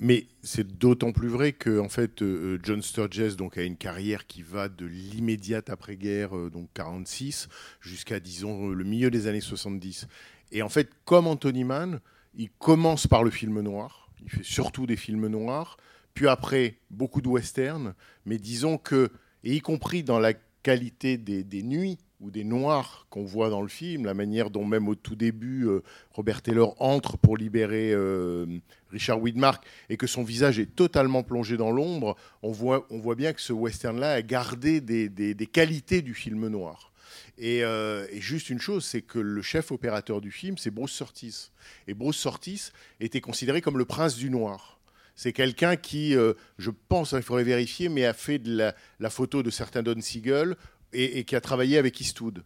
Mais c'est d'autant plus vrai que en fait, euh, John Sturges donc, a une carrière qui va de l'immédiate après-guerre, euh, donc 46, jusqu'à, disons, le milieu des années 70. Et en fait, comme Anthony Mann, il commence par le film noir. Il fait surtout des films noirs. Puis après, beaucoup de westerns. Mais disons que, et y compris dans la qualité des, des nuits ou des noirs qu'on voit dans le film, la manière dont même au tout début, euh, Robert Taylor entre pour libérer euh, Richard Widmark et que son visage est totalement plongé dans l'ombre, on voit, on voit bien que ce western-là a gardé des, des- qualités du film noir. Et, euh, et juste une chose, c'est que le chef opérateur du film, c'est Bruce Surtees. Et Bruce Surtees était considéré comme le prince du noir. C'est quelqu'un qui, euh, je pense, il faudrait vérifier, mais a fait de la, la photo de certains Don Siegel et, et qui a travaillé avec Eastwood.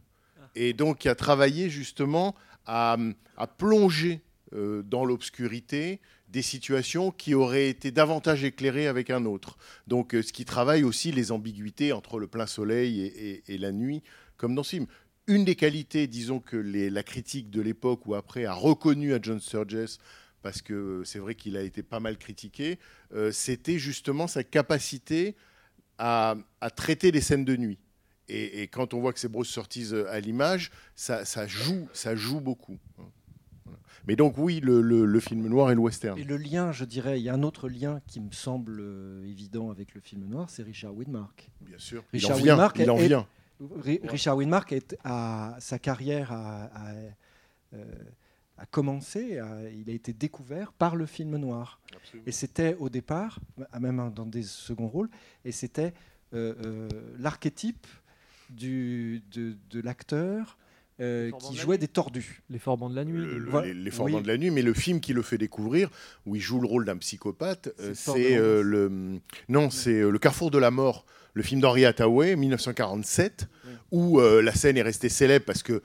Et donc qui a travaillé justement à, à plonger euh, dans l'obscurité des situations qui auraient été davantage éclairées avec un autre. Donc euh, ce qui travaille aussi les ambiguïtés entre le plein soleil et, et- et la nuit, comme dans ce film. Une des qualités, disons, que les- la critique de l'époque ou après a reconnu à John Sturges, parce que c'est vrai qu'il a été pas mal critiqué, euh, c'était justement sa capacité à, à traiter les scènes de nuit. Et, et quand on voit que c'est Bruce Surtees euh, à l'image, ça, ça joue, ça joue beaucoup. Voilà. Mais donc oui, le, le- le film noir et le western. Et le lien, je dirais, il y a un autre lien qui me semble euh, évident avec le film noir, c'est Richard Widmark. Bien sûr, il Richard vient, Widmark il en est- vient. Ri- Richard Widmark est à sa carrière a, a, euh, a commencé, a- il a été découvert par le film noir. Et c'était au départ, même dans des seconds rôles, et c'était euh, euh, l'archétype du, de, de l'acteur euh, qui de jouait des tordus. Les Forbans de la nuit. Le- le- Voilà. les, Oui. de la nuit, mais le film qui le fait découvrir, où il joue le rôle d'un psychopathe, C'est euh, le non, c'est euh, le Carrefour de la mort, le film d'Henri Hathaway, 1947, où euh, la scène est restée célèbre parce que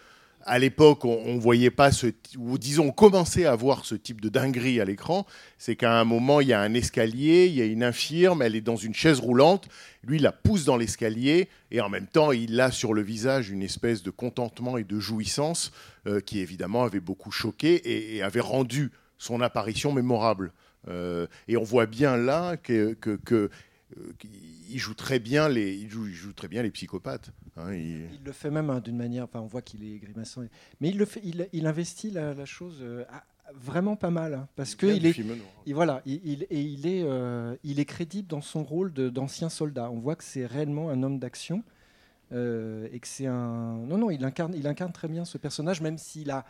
à l'époque, on, on voyait pas ce, ou disons, on commençait à voir ce type de dinguerie à l'écran. C'est qu'à un moment, il y a un escalier, il y a une infirme, elle est dans une chaise roulante. Lui, il la pousse dans l'escalier et en même temps, il a sur le visage une espèce de contentement et de jouissance euh, qui, évidemment, avait beaucoup choqué et, avait rendu son apparition mémorable. Euh, et on voit bien là que, euh, joue très bien les, il joue, joue très bien les psychopathes. Hein. il- Il le fait même hein, d'une manière, enfin, on voit qu'il est grimaçant, mais il, le fait, il, il investit la, la chose euh, vraiment pas mal, hein, parce qu'il est, film noir. il, voilà, il, il- et il est, euh, il est crédible dans son rôle d'ancien soldat. On voit que c'est réellement un homme d'action euh, et que c'est un, non non, il incarne, il incarne très bien ce personnage, même s'il a,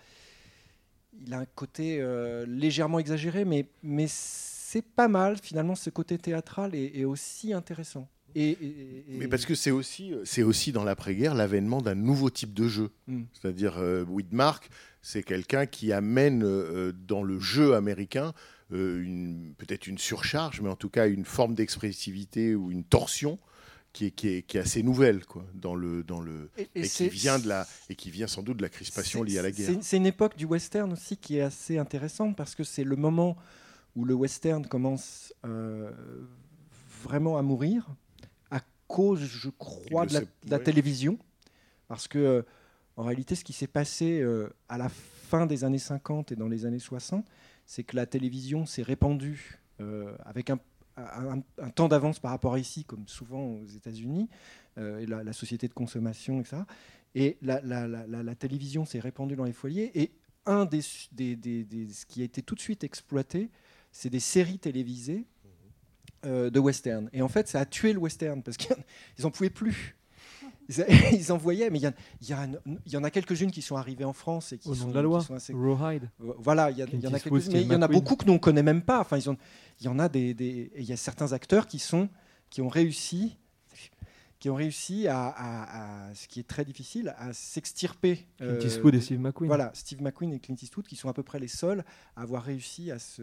il a un côté légèrement exagéré, mais mais c'est pas mal finalement. Ce côté théâtral est, est aussi intéressant. Et, et- et- Mais parce que c'est aussi, c'est aussi dans l'après-guerre l'avènement d'un nouveau type de jeu. Mm. C'est-à-dire, euh, Widmark, c'est quelqu'un qui amène euh, dans le jeu américain euh, une- peut-être une surcharge, mais en tout cas une forme d'expressivité ou une torsion qui est, qui est, qui est assez nouvelle quoi, dans le, dans le, Et- et et, qui vient de la, et qui vient sans doute de la crispation liée à la guerre. c'est- une époque du western aussi qui est assez intéressante parce que c'est le moment où le western commence euh, vraiment à mourir cause, je crois, de la, sait- de la ouais. télévision. Parce que, euh, en réalité, ce qui s'est passé euh, à la fin des années 50 et dans les années 60, c'est que la télévision s'est répandue euh, avec un, un- un temps d'avance par rapport à ici, comme souvent aux États-Unis, euh, et la, la société de consommation, etc. Et la- la- la télévision s'est répandue dans les foyers. Et un des, des- des- des- ce qui a été tout de suite exploité, c'est des séries télévisées euh, de western. Et en fait, ça a tué le western parce qu'ils [LAUGHS] n'en pouvaient plus. Ils, [LAUGHS] ils en voyaient, mais il y, en a quelques-unes qui sont arrivées en France et qui Au sont, nom de la loi, assez- Rawhide. Voilà, il y, en a mais il y Steve en a McQueen. beaucoup que nous on connaît même pas. Enfin, ils ont, il y en a des, des- et il y a certains acteurs qui sont, qui ont réussi, qui ont réussi à, à- à- ce qui est très difficile, à s'extirper. Clint Eastwood et Steve McQueen. Voilà, Steve McQueen et Clint Eastwood qui sont à peu près les seuls à avoir réussi à se,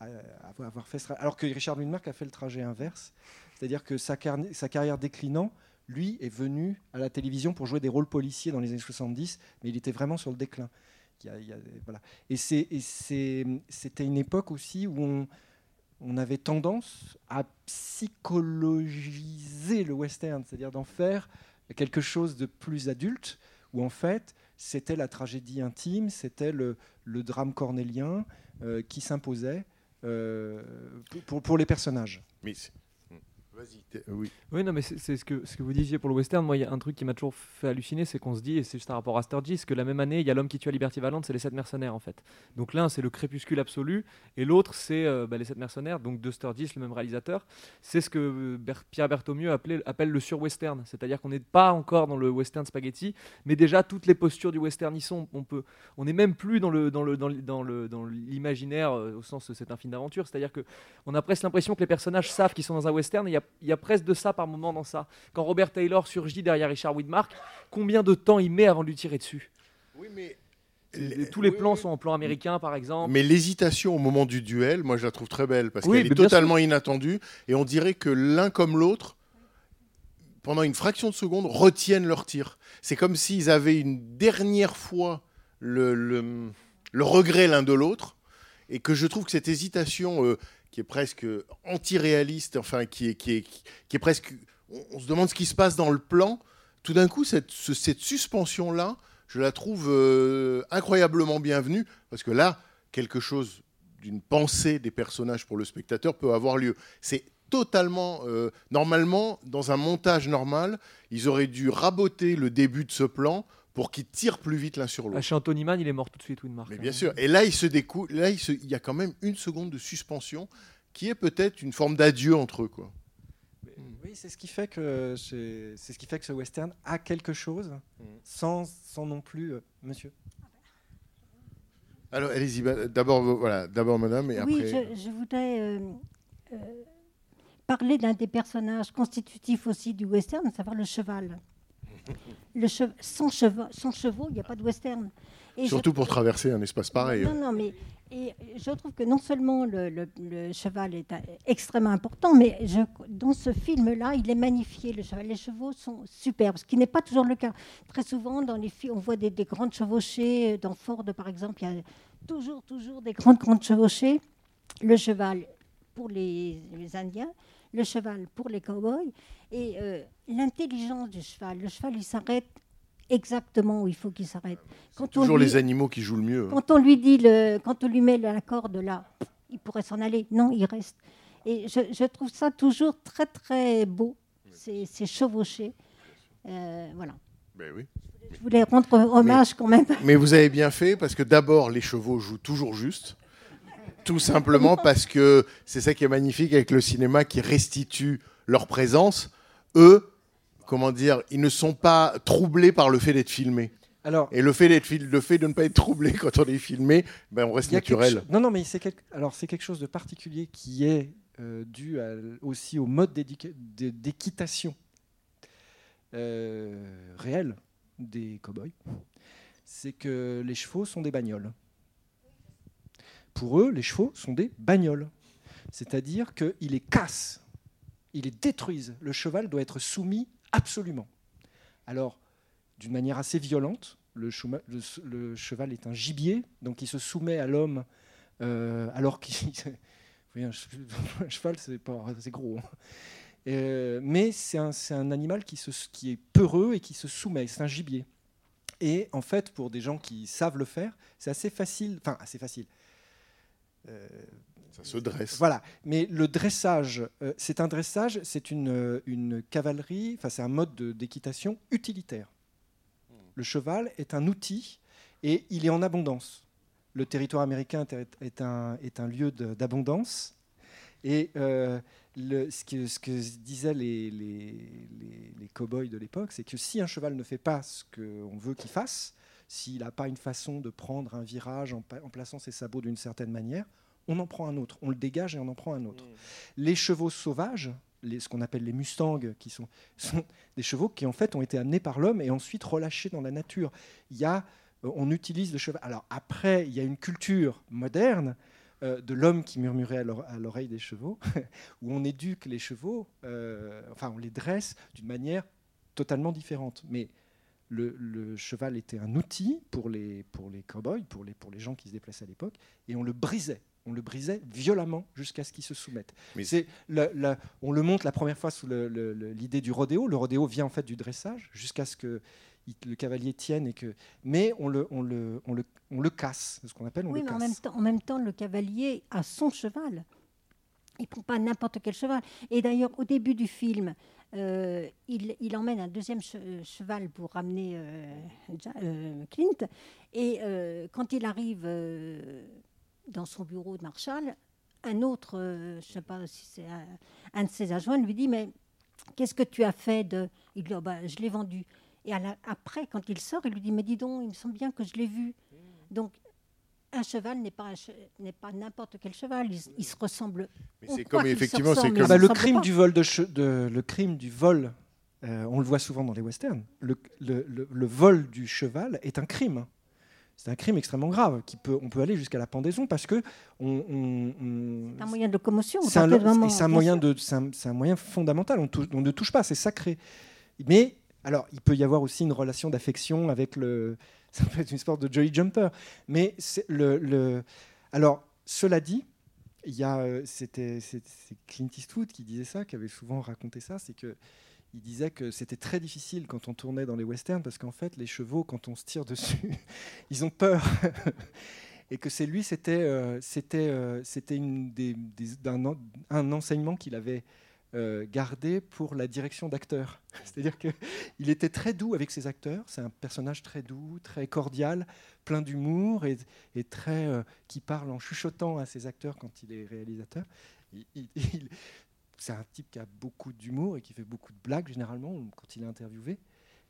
à avoir- fait, alors que Richard Widmark a fait le trajet inverse, c'est-à-dire que sa, carrière déclinant, lui est venu à la télévision pour jouer des rôles policiers dans les années 70, mais il était vraiment sur le déclin. Il y a- voilà. Et c'était une époque aussi où on, avait tendance à psychologiser le western, c'est-à-dire d'en faire quelque chose de plus adulte, où en fait c'était la tragédie intime, c'était le, le drame cornélien euh, qui s'imposait euh, pour, pour les personnages. T'es- oui. Oui, non, mais c'est ce que, vous disiez pour le western. Moi, il y a un truc qui m'a toujours fait halluciner, c'est qu'on se dit, et c'est juste un rapport à Sturgis, que la même année, il y a l'homme qui tue à Liberty Valance, c'est les sept mercenaires, en fait. Donc l'un, c'est le crépuscule absolu, et l'autre, c'est euh, bah, les sept mercenaires, donc de Sturgis, le même réalisateur. C'est ce que euh, Pierre Berthomieux appelle le sur-western. C'est-à-dire qu'on n'est pas encore dans le western spaghetti, mais déjà, toutes les postures du western y sont. On peut, on n'est même plus dans l'imaginaire euh, au sens c'est un film d'aventure. C'est-à-dire que on a presque l'impression que les personnages savent qu'ils sont dans un western. et Il y a, il y a presque de ça par moment dans ça. Quand Robert Taylor surgit derrière Richard Widmark, combien de temps il met avant de lui tirer dessus? Oui, mais Tous les plans sont en plan américain, par exemple. Mais l'hésitation au moment du duel, moi je la trouve très belle parce Oui, qu'elle est totalement inattendue et on dirait que l'un comme l'autre, pendant une fraction de seconde, retiennent leur tir. C'est comme s'ils avaient une dernière fois le, le- le regret l'un de l'autre et que je trouve que cette hésitation euh, qui est presque anti-réaliste, enfin qui est, qui est, qui est presque... On, se demande ce qui se passe dans le plan. Tout d'un coup, cette, ce- cette suspension-là, je la trouve euh, incroyablement bienvenue parce que là, quelque chose d'une pensée des personnages pour le spectateur peut avoir lieu. C'est totalement... euh, normalement, dans un montage normal, ils auraient dû raboter le début de ce plan pour qu'ils tirent plus vite l'un sur l'autre. Ah, chez Anthony Mann, il est mort tout de suite, Widmark. Mais bien sûr. Et là, il se décou... là il, se- il y a quand même une seconde de suspension qui est peut-être une forme d'adieu entre eux. Quoi. Oui, c'est ce qui fait que c'est ce qui fait que ce western a quelque chose, sans, sans non plus, euh, monsieur. Alors, allez-y. bah, D'abord, voilà, d'abord, madame, et Oui, après. je, je voudrais euh, euh, parler d'un des personnages constitutifs aussi du western, à savoir le cheval. Le chev- sans, chevaux, sans chevaux, il n'y a pas de western. Et je- Surtout pour traverser un espace pareil. Non, non, mais et je trouve que non seulement le, le- le cheval est euh, extrêmement important, mais je, dans ce film-là, il est magnifié, le cheval. Les chevaux sont superbes, ce qui n'est pas toujours le cas. Très souvent, dans les films, on voit des, des grandes chevauchées. Dans Ford, par exemple, il y a toujours, toujours des grandes, grandes chevauchées. Le cheval pour les, les Indiens, le cheval pour les cow-boys, et euh, l'intelligence du cheval. Le cheval, il s'arrête exactement où il faut qu'il s'arrête. On Toujours lui- les animaux qui jouent le mieux. hein. quand on lui dit le, quand on lui met la corde là, il pourrait s'en aller. Non, il reste. Et je, je trouve ça toujours très très beau, ces, ces chevauchés. Euh, voilà. Ben oui. Je voulais rendre hommage quand même. Mais vous avez bien fait parce que d'abord, les chevaux jouent toujours juste. Tout simplement [LAUGHS] parce que c'est ça qui est magnifique avec le cinéma qui restitue leur présence. Eux, comment dire, ils ne sont pas troublés par le fait d'être filmés. Alors, Et le fait, d'être le fait de ne pas être troublé quand on est filmé, ben on reste naturel. Non, non, mais c'est quelque... alors c'est quelque chose de particulier qui est euh, dû à- aussi au mode d'équitation euh, réel des cow-boys. C'est que les chevaux sont des bagnoles. Pour eux, les chevaux sont des bagnoles. C'est-à-dire qu'ils les cassent, ils les détruisent. Le cheval doit être soumis absolument. Alors, d'une manière assez violente, le, cheval est un gibier, donc il se soumet à l'homme euh, alors qu'il. [LAUGHS] Un, che- [LAUGHS] un cheval, c'est gros. hein. Euh, mais c'est un, animal qui est peureux et qui se soumet. C'est un gibier. Et en fait, pour des gens qui savent le faire, c'est assez facile. Enfin, assez facile. Euh, Ça se dresse. voilà. Mais le dressage, euh, c'est un dressage, c'est une, euh, une cavalerie, enfin, c'est un mode de- d'équitation utilitaire. Le cheval est un outil et il est en abondance. Le territoire américain est, un, est un lieu d'abondance. Et euh, le- ce, que, ce que disaient les, les, les, les cow-boys de l'époque, c'est que si un cheval ne fait pas ce qu'on veut qu'il fasse, s'il n'a pas une façon de prendre un virage en, plaçant ses sabots d'une certaine manière, on en prend un autre. On le dégage et on en prend un autre. Les chevaux sauvages, les- ce qu'on appelle les mustangs, qui sont, [LAUGHS] sont des chevaux qui en fait ont été amenés par l'homme et ensuite relâchés dans la nature. Il y a, euh, on utilise le cheval. Alors après, il y a une culture moderne euh, de l'homme qui murmurait à l'oreille des chevaux, [LAUGHS] où on éduque les chevaux, euh, enfin on les dresse d'une manière totalement différente. Mais le, le cheval était un outil pour les, pour les cow-boys, pour les, pour les gens qui se déplaçaient à l'époque, et on le brisait. On le brisait violemment jusqu'à ce qu'il se soumette. Mais- C'est le- le- on le montre la première fois sous le- le- le- l'idée du rodéo. Le rodéo vient en fait du dressage jusqu'à ce il- le cavalier tienne et que, mais on le, on le, on le, on le casse, c'est ce qu'on appelle on Oui, le mais en casse. même, temps, en même temps, le cavalier a son cheval. Il ne prend pas n'importe quel cheval. Et d'ailleurs, au début du film, euh, il, il emmène un deuxième euh, cheval pour ramener euh, Clint. Et euh, quand il arrive dans son bureau de Marshall, un autre, je ne sais pas si c'est un, un de ses adjoints, lui dit Mais qu'est-ce que tu as fait de. Il dit Oh, bah, Je l'ai vendu. Et la- après, quand il sort, il lui dit Mais dis donc, il me semble bien que je l'ai vu. Donc, un cheval n'est pas, un che- n'est pas n'importe quel cheval. Il, il se ressemble. Mais c'est comme- effectivement, c'est ressemblent, comme- Ah bah, ils le crime ressemblent du vol de, che- de- le crime du vol, euh, on le voit souvent dans les westerns. Le, le- le- le vol du cheval est un crime. C'est un crime extrêmement grave qui peut, on peut aller jusqu'à la pendaison parce que on, on- on- pas. C'est un moyen de locomotion. c'est un, moyen sûr. de, c'est un, moyen fondamental. On, on ne touche pas, c'est sacré. Mais alors, il peut y avoir aussi une relation d'affection avec le. [LAUGHS] Ça peut être une sorte de jolly jumper. Mais alors, cela dit, il y a, euh, c'était, Clint Eastwood qui disait ça, qui avait souvent raconté ça, c'est que il disait que c'était très difficile quand on tournait dans les westerns parce qu'en fait, les chevaux, quand on se tire dessus, [LAUGHS] ils ont peur. [LAUGHS] Et que c'est lui, c'était, euh, c'était, euh, c'était une des, un enseignement qu'il avait euh, gardé pour la direction d'acteurs. [LAUGHS] C'est-à-dire qu'il était très doux avec ses acteurs. C'est un personnage très doux, très cordial, plein d'humour et, très euh, qui parle en chuchotant à ses acteurs quand il est réalisateur. [LAUGHS] C'est un type qui a beaucoup d'humour et qui fait beaucoup de blagues généralement quand il est interviewé.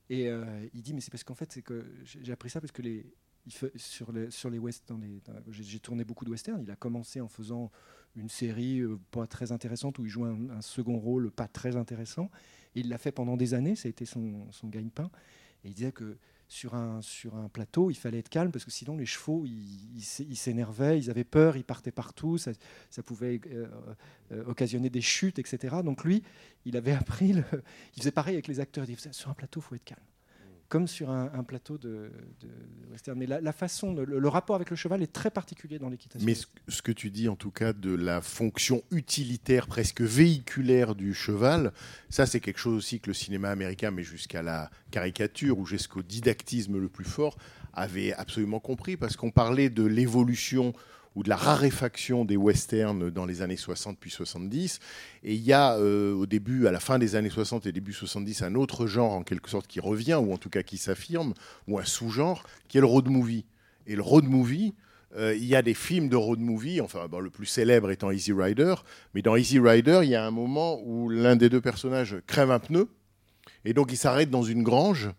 Et euh, il dit mais c'est parce qu'en fait c'est que j'ai appris ça parce que les sur les sur les west dans les dans- j'ai tourné beaucoup de westerns. Il a commencé en faisant une série euh, pas très intéressante où il joue un, second rôle pas très intéressant. Il l'a fait pendant des années. Ça a été son, son gagne-pain. Et il disait que sur un, plateau, il fallait être calme parce que sinon les chevaux, ils ils s'é- ils s'énervaient, ils avaient peur, ils partaient partout, ça, pouvait euh, euh, occasionner des chutes, etc. Donc lui, il avait [LAUGHS] appris, il faisait pareil avec les acteurs, il disait sur un plateau, il faut être calme. Comme sur un, plateau de, western. Mais la, façon, le, rapport avec le cheval est très particulier dans l'équitation. Mais ce que tu dis, en tout cas, de la fonction utilitaire, presque véhiculaire du cheval, ça, c'est quelque chose aussi que le cinéma américain, mais jusqu'à la caricature ou jusqu'au didactisme le plus fort, avait absolument compris, parce qu'on parlait de l'évolution ou de la raréfaction des westerns dans les années 60 puis 70. Et il y a euh, au début, à la fin des années 60 et début 70, un autre genre en quelque sorte qui revient, ou en tout cas qui s'affirme, ou un sous-genre, qui est le road movie. Et le road movie, euh, il y a des films de road movie, enfin le plus célèbre étant Easy Rider, mais dans Easy Rider, il y a un moment où l'un des deux personnages crève un pneu, et donc il s'arrête dans une grange,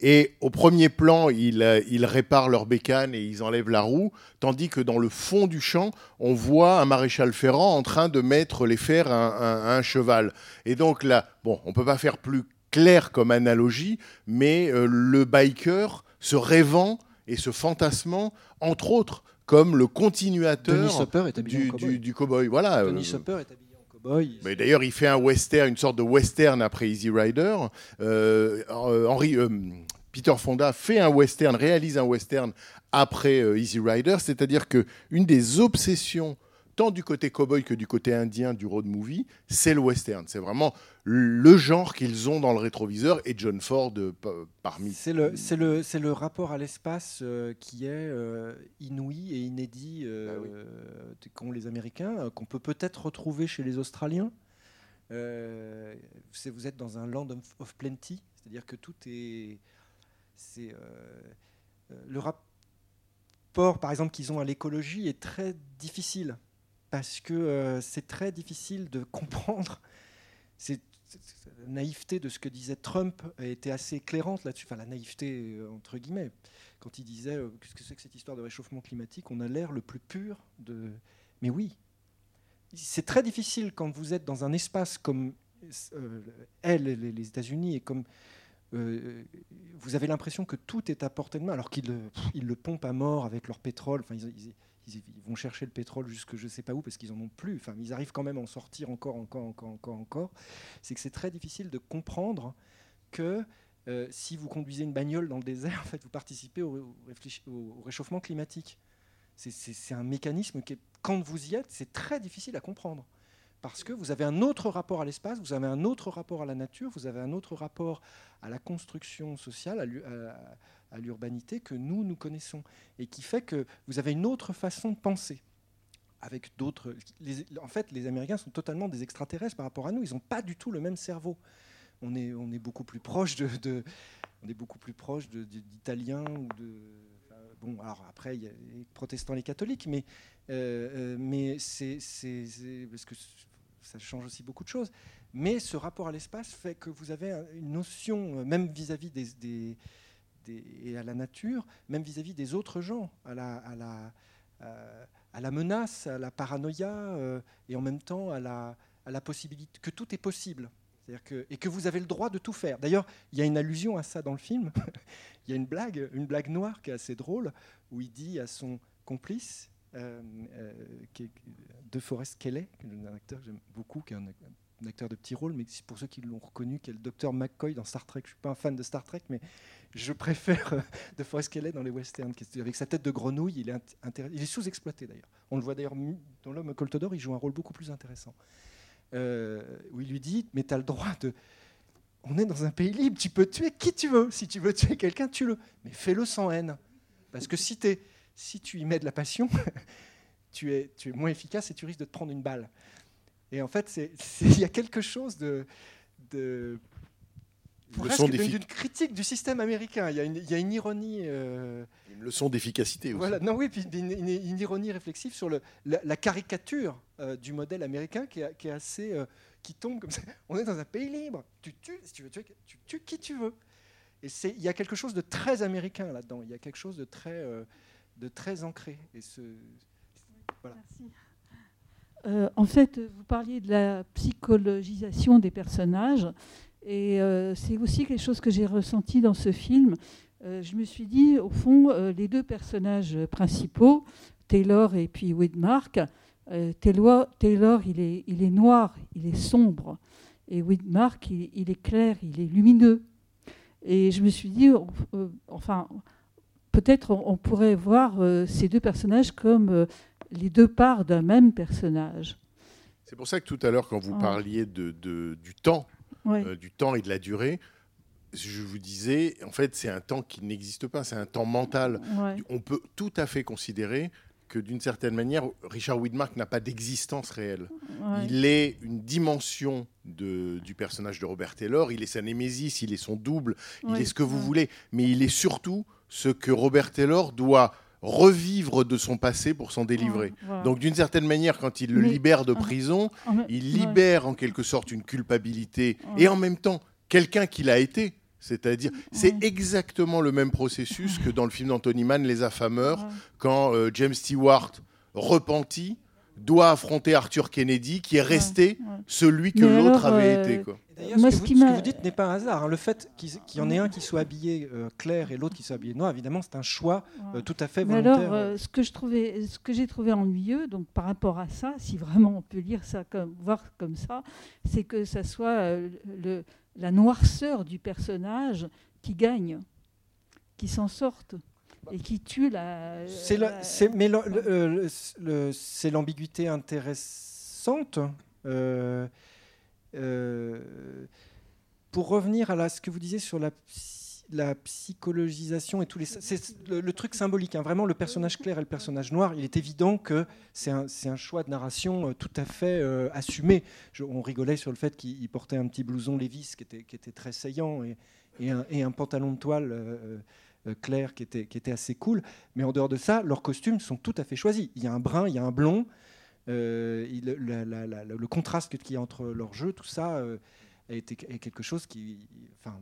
et au premier plan, ils, euh, ils réparent leur bécane et ils enlèvent la roue, tandis que dans le fond du champ, on voit un maréchal ferrant en train de mettre les fers à un, à un cheval. Et donc là, bon, on peut pas faire plus clair comme analogie, mais euh, le biker se rêvant et se fantasmant, entre autres, comme le continuateur Denis du, du, du cow-boy. Voilà. Denis euh, est d'ailleurs, il fait un western, une sorte de western après Easy Rider. Euh, euh, Henry, euh, Peter Fonda fait un western, réalise un western après Easy Rider, c'est-à-dire que une des obsessions tant du côté cowboy que du côté indien du road movie, c'est le western. C'est vraiment le genre qu'ils ont dans le rétroviseur et John Ford euh, pa- parmi. C'est le, c'est le, c'est le rapport à l'espace euh, qui est euh, inouï et inédit euh, qu'ont les Américains, qu'on peut peut-être retrouver chez les Australiens. Euh, c'est- vous êtes dans un land of, of plenty, c'est-à-dire que tout est. C'est, le rapport, par exemple, qu'ils ont à l'écologie est très difficile parce que euh, c'est très difficile de [LAUGHS] comprendre. La naïveté de ce que disait Trump était assez éclairante là-dessus. Enfin, la naïveté euh, entre guillemets, quand il disait euh, qu'est-ce que c'est que cette histoire de réchauffement climatique? On a l'air le plus pur de. Mais oui, c'est très difficile quand vous êtes dans un espace comme elle, les, États-Unis, et comme vous avez l'impression que tout est à portée de main, alors qu'ils le, pompent à mort avec leur pétrole. Enfin, ils- ils- vont chercher le pétrole jusque je ne sais pas où parce qu'ils en ont plus. Enfin, ils arrivent quand même à en sortir encore, encore, encore, encore, encore. C'est que c'est très difficile de comprendre que euh, si vous conduisez une bagnole dans le désert, [LAUGHS] en fait, vous participez au, réchauffement climatique. C'est- un mécanisme qui, est- quand vous y êtes, c'est très difficile à comprendre. parce que vous avez un autre rapport à l'espace, vous avez un autre rapport à la nature, vous avez un autre rapport à la construction sociale, à à- à l'urbanité que nous, nous connaissons, et qui fait que vous avez une autre façon de penser. Avec d'autres. En fait, les Américains sont totalement des extraterrestres par rapport à nous. Ils n'ont pas du tout le même cerveau. On est, beaucoup plus proche de, de- on est beaucoup plus proche d'Italiens ou de. bon, alors après, il y a les protestants, les catholiques, mais, euh, euh, mais c'est, parce que ça change aussi beaucoup de choses. Mais ce rapport à l'espace fait que vous avez un- une notion, même vis-à-vis des- et à la nature, même vis-à-vis des autres gens, à la, euh, menace, à la paranoïa, euh, et en même temps à la, possibilité que tout est possible. C'est-à-dire que, et que vous avez le droit de tout faire. D'ailleurs, il y a une allusion à ça dans le film. [LAUGHS] il y a une blague, une blague noire qui est assez drôle, où il dit à son complice, euh, est De Forest Kelly, est un acteur que j'aime beaucoup, qui est un, un acteur de petit rôle, mais pour ceux qui l'ont reconnu, qui est le docteur McCoy dans Star Trek. Je suis pas un fan de Star Trek, mais je préfère euh, De Forest Kelly dans les westerns. Avec sa tête de grenouille, il est, sous-exploité d'ailleurs. On le voit d'ailleurs dans L'homme au d'or, il joue un rôle beaucoup plus intéressant. Euh, où il lui dit Mais tu as le droit de. On est dans un pays libre, tu peux tuer qui tu veux. Si tu veux tuer quelqu'un, tue-le. Mais fais-le sans haine. Parce que si, tu y mets de la passion, [LAUGHS] tu es moins efficace et tu risques de te prendre une balle. Et en fait, il y a quelque chose de. de Une presque leçon d'une critique du système américain. Il y a une, il y a une ironie. euh, Une leçon d'efficacité aussi. voilà, non, oui, puis une, une- une ironie réflexive sur le, la, la caricature euh, du modèle américain qui est, qui est assez. euh, qui tombe comme ça. [LAUGHS] On est dans un pays libre. Tu tues, si tu veux tuer, tu tues qui tu veux. Et c'est- il y a quelque chose de très américain là-dedans. Il y a quelque chose de très, euh, de très ancré. Et ce, voilà. Euh, en fait, vous parliez de la psychologisation des personnages, et euh, c'est aussi quelque chose que j'ai ressenti dans ce film. Euh, je me suis dit, au fond, les deux personnages principaux, Taylor et puis Widmark, Taylor, Taylor il, est, il est noir, il est sombre, et Widmark, il, est clair, il est lumineux. Et je me suis dit, enfin, peut-être on, pourrait voir ces deux personnages comme les deux parts d'un même personnage. C'est pour ça que tout à l'heure, quand vous Ouais. parliez de, de- du temps, euh, du temps et de la durée, je vous disais, en fait, c'est un temps qui n'existe pas, c'est un temps mental. Ouais. On peut tout à fait considérer que d'une certaine manière, Richard Widmark n'a pas d'existence réelle. Ouais. Il est une dimension de- du personnage de Robert Taylor, il est sa némésis, il est son double, il est ce que vous voulez, mais il est surtout ce que Robert Taylor doit revivre de son passé pour s'en délivrer. Ouais, voilà. Donc d'une certaine manière, quand il le Mais- libère de prison, il ouais. libère en quelque sorte une culpabilité Ouais. et en même temps quelqu'un qu'il a été. C'est-à-dire, c'est exactement le même processus que dans le film d'Anthony Mann, Les Affameurs, quand euh, James Stewart, repenti, doit affronter Arthur Kennedy, qui est resté celui que Mais l'autre alors, avait euh, été. Quoi. Moi, ce, que qui vous, ce que m'a- vous dites n'est pas un hasard. hein. Le fait qu'il y en ait un qui soit habillé euh, clair et l'autre qui soit habillé noir, évidemment, c'est un choix euh, tout à fait Mais volontaire. alors, euh, ce que je trouvais, ce que j'ai trouvé ennuyeux, donc par rapport à ça, si vraiment on peut lire ça comme, voir comme ça, c'est que ça soit euh, le, la noirceur du personnage qui gagne, qui s'en sorte et qui tue la. C'est la- l'ambiguïté intéressante. euh, euh, pour revenir à la- ce que vous disiez sur la, psy- la psychologisation et tous les, c'est le, le truc symbolique. hein. vraiment, le personnage clair et le personnage noir, il est évident que c'est un, choix de narration euh, tout à fait euh, assumé. Je- on rigolait sur le fait qu'il il portait un petit blouson Levis qui était, qui était très saillant et, et un, et un pantalon de toile. Euh, clair qui était, qui était assez cool. Mais en dehors de ça, leurs costumes sont tout à fait choisis. Il y a un brun, il y a un blond. euh, le contraste qu'il y a entre leurs jeux, tout ça euh, est quelque chose qui. Enfin,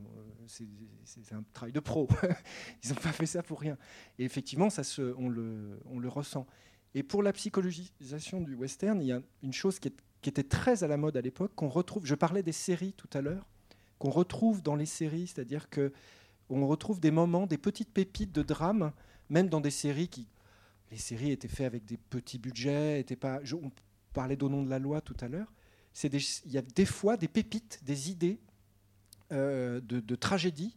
c'est un travail de pro. [LAUGHS] Ils n'ont pas fait ça pour rien. Et effectivement, ça se, on, le, on le ressent. Et pour la psychologisation du western, il y a une chose qui, qui était très à la mode à l'époque, qu'on retrouve. Je parlais des séries tout à l'heure, qu'on retrouve dans les séries, c'est-à-dire que on retrouve des moments, des petites pépites de drame, même dans des séries qui. Les séries étaient faites avec des petits budgets, étaient pas. on parlait d'au nom de la loi tout à l'heure. Il y a des fois des pépites, des idées euh, de, tragédie,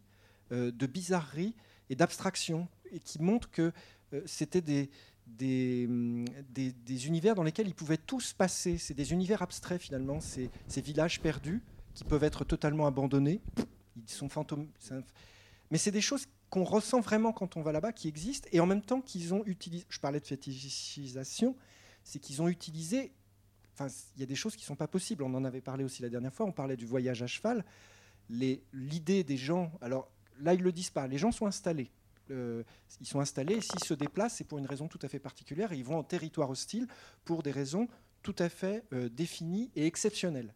euh, de bizarrerie et d'abstraction, et qui montrent que euh, c'était des, des, des, des univers dans lesquels ils pouvaient tous passer. C'est des univers abstraits finalement, c'est ces villages perdus qui peuvent être totalement abandonnés. Ils sont fantômes. Mais c'est des choses qu'on ressent vraiment quand on va là-bas, qui existent, et en même temps qu'ils ont utilisé. Je parlais de fétichisation, c'est qu'ils ont utilisé. Enfin, il y a des choses qui ne sont pas possibles. On en avait parlé aussi la dernière fois. On parlait du voyage à cheval. L'idée des gens. Alors là, ils le disent pas. Les gens sont installés. Euh, ils sont installés. et S'ils se déplacent, c'est pour une raison tout à fait particulière. Et ils vont en territoire hostile pour des raisons tout à fait euh, définies et exceptionnelles.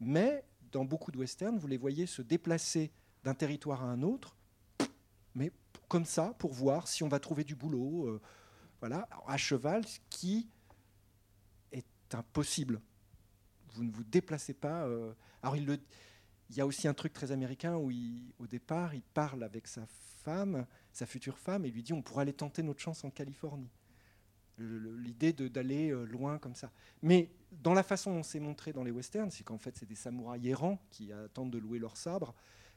Mais dans beaucoup de westerns, vous les voyez se déplacer d'un territoire à un autre, mais comme ça, pour voir si on va trouver du boulot, euh, voilà, à cheval, ce qui est impossible. Vous ne vous déplacez pas. euh, Alors, il, le- il y a aussi un truc très américain où, au départ, il parle avec sa femme, sa future femme, et lui dit on pourrait aller tenter notre chance en Californie. L'idée d'aller euh, loin comme ça. Mais dans la façon dont c'est montré dans les westerns, c'est qu'en fait, c'est des samouraïs errants qui attendent de louer leur sabre.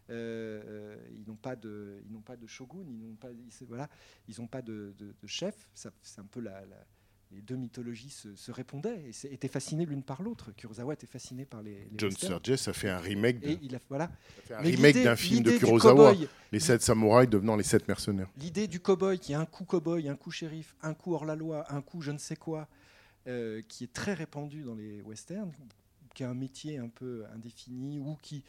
Euh, euh, ils n'ont pas de, ils n'ont pas de shogun, ils n'ont pas, ils, voilà, ils n'ont pas de, de- de chef. C'est un peu la, la- les deux mythologies se, se répondaient et étaient fascinées l'une par l'autre. Kurosawa était fasciné par les, les John. Sturges a fait un remake, de- Et il a, voilà. a fait un Mais remake d'un film de Kurosawa, Les Sept Samouraïs devenant les Sept Mercenaires. L'idée du cow-boy qui est un coup cow-boy, un coup shérif, un coup hors-la-loi, un coup je ne sais quoi, euh, qui est très répandu dans les westerns, qui a un métier un peu indéfini ou qui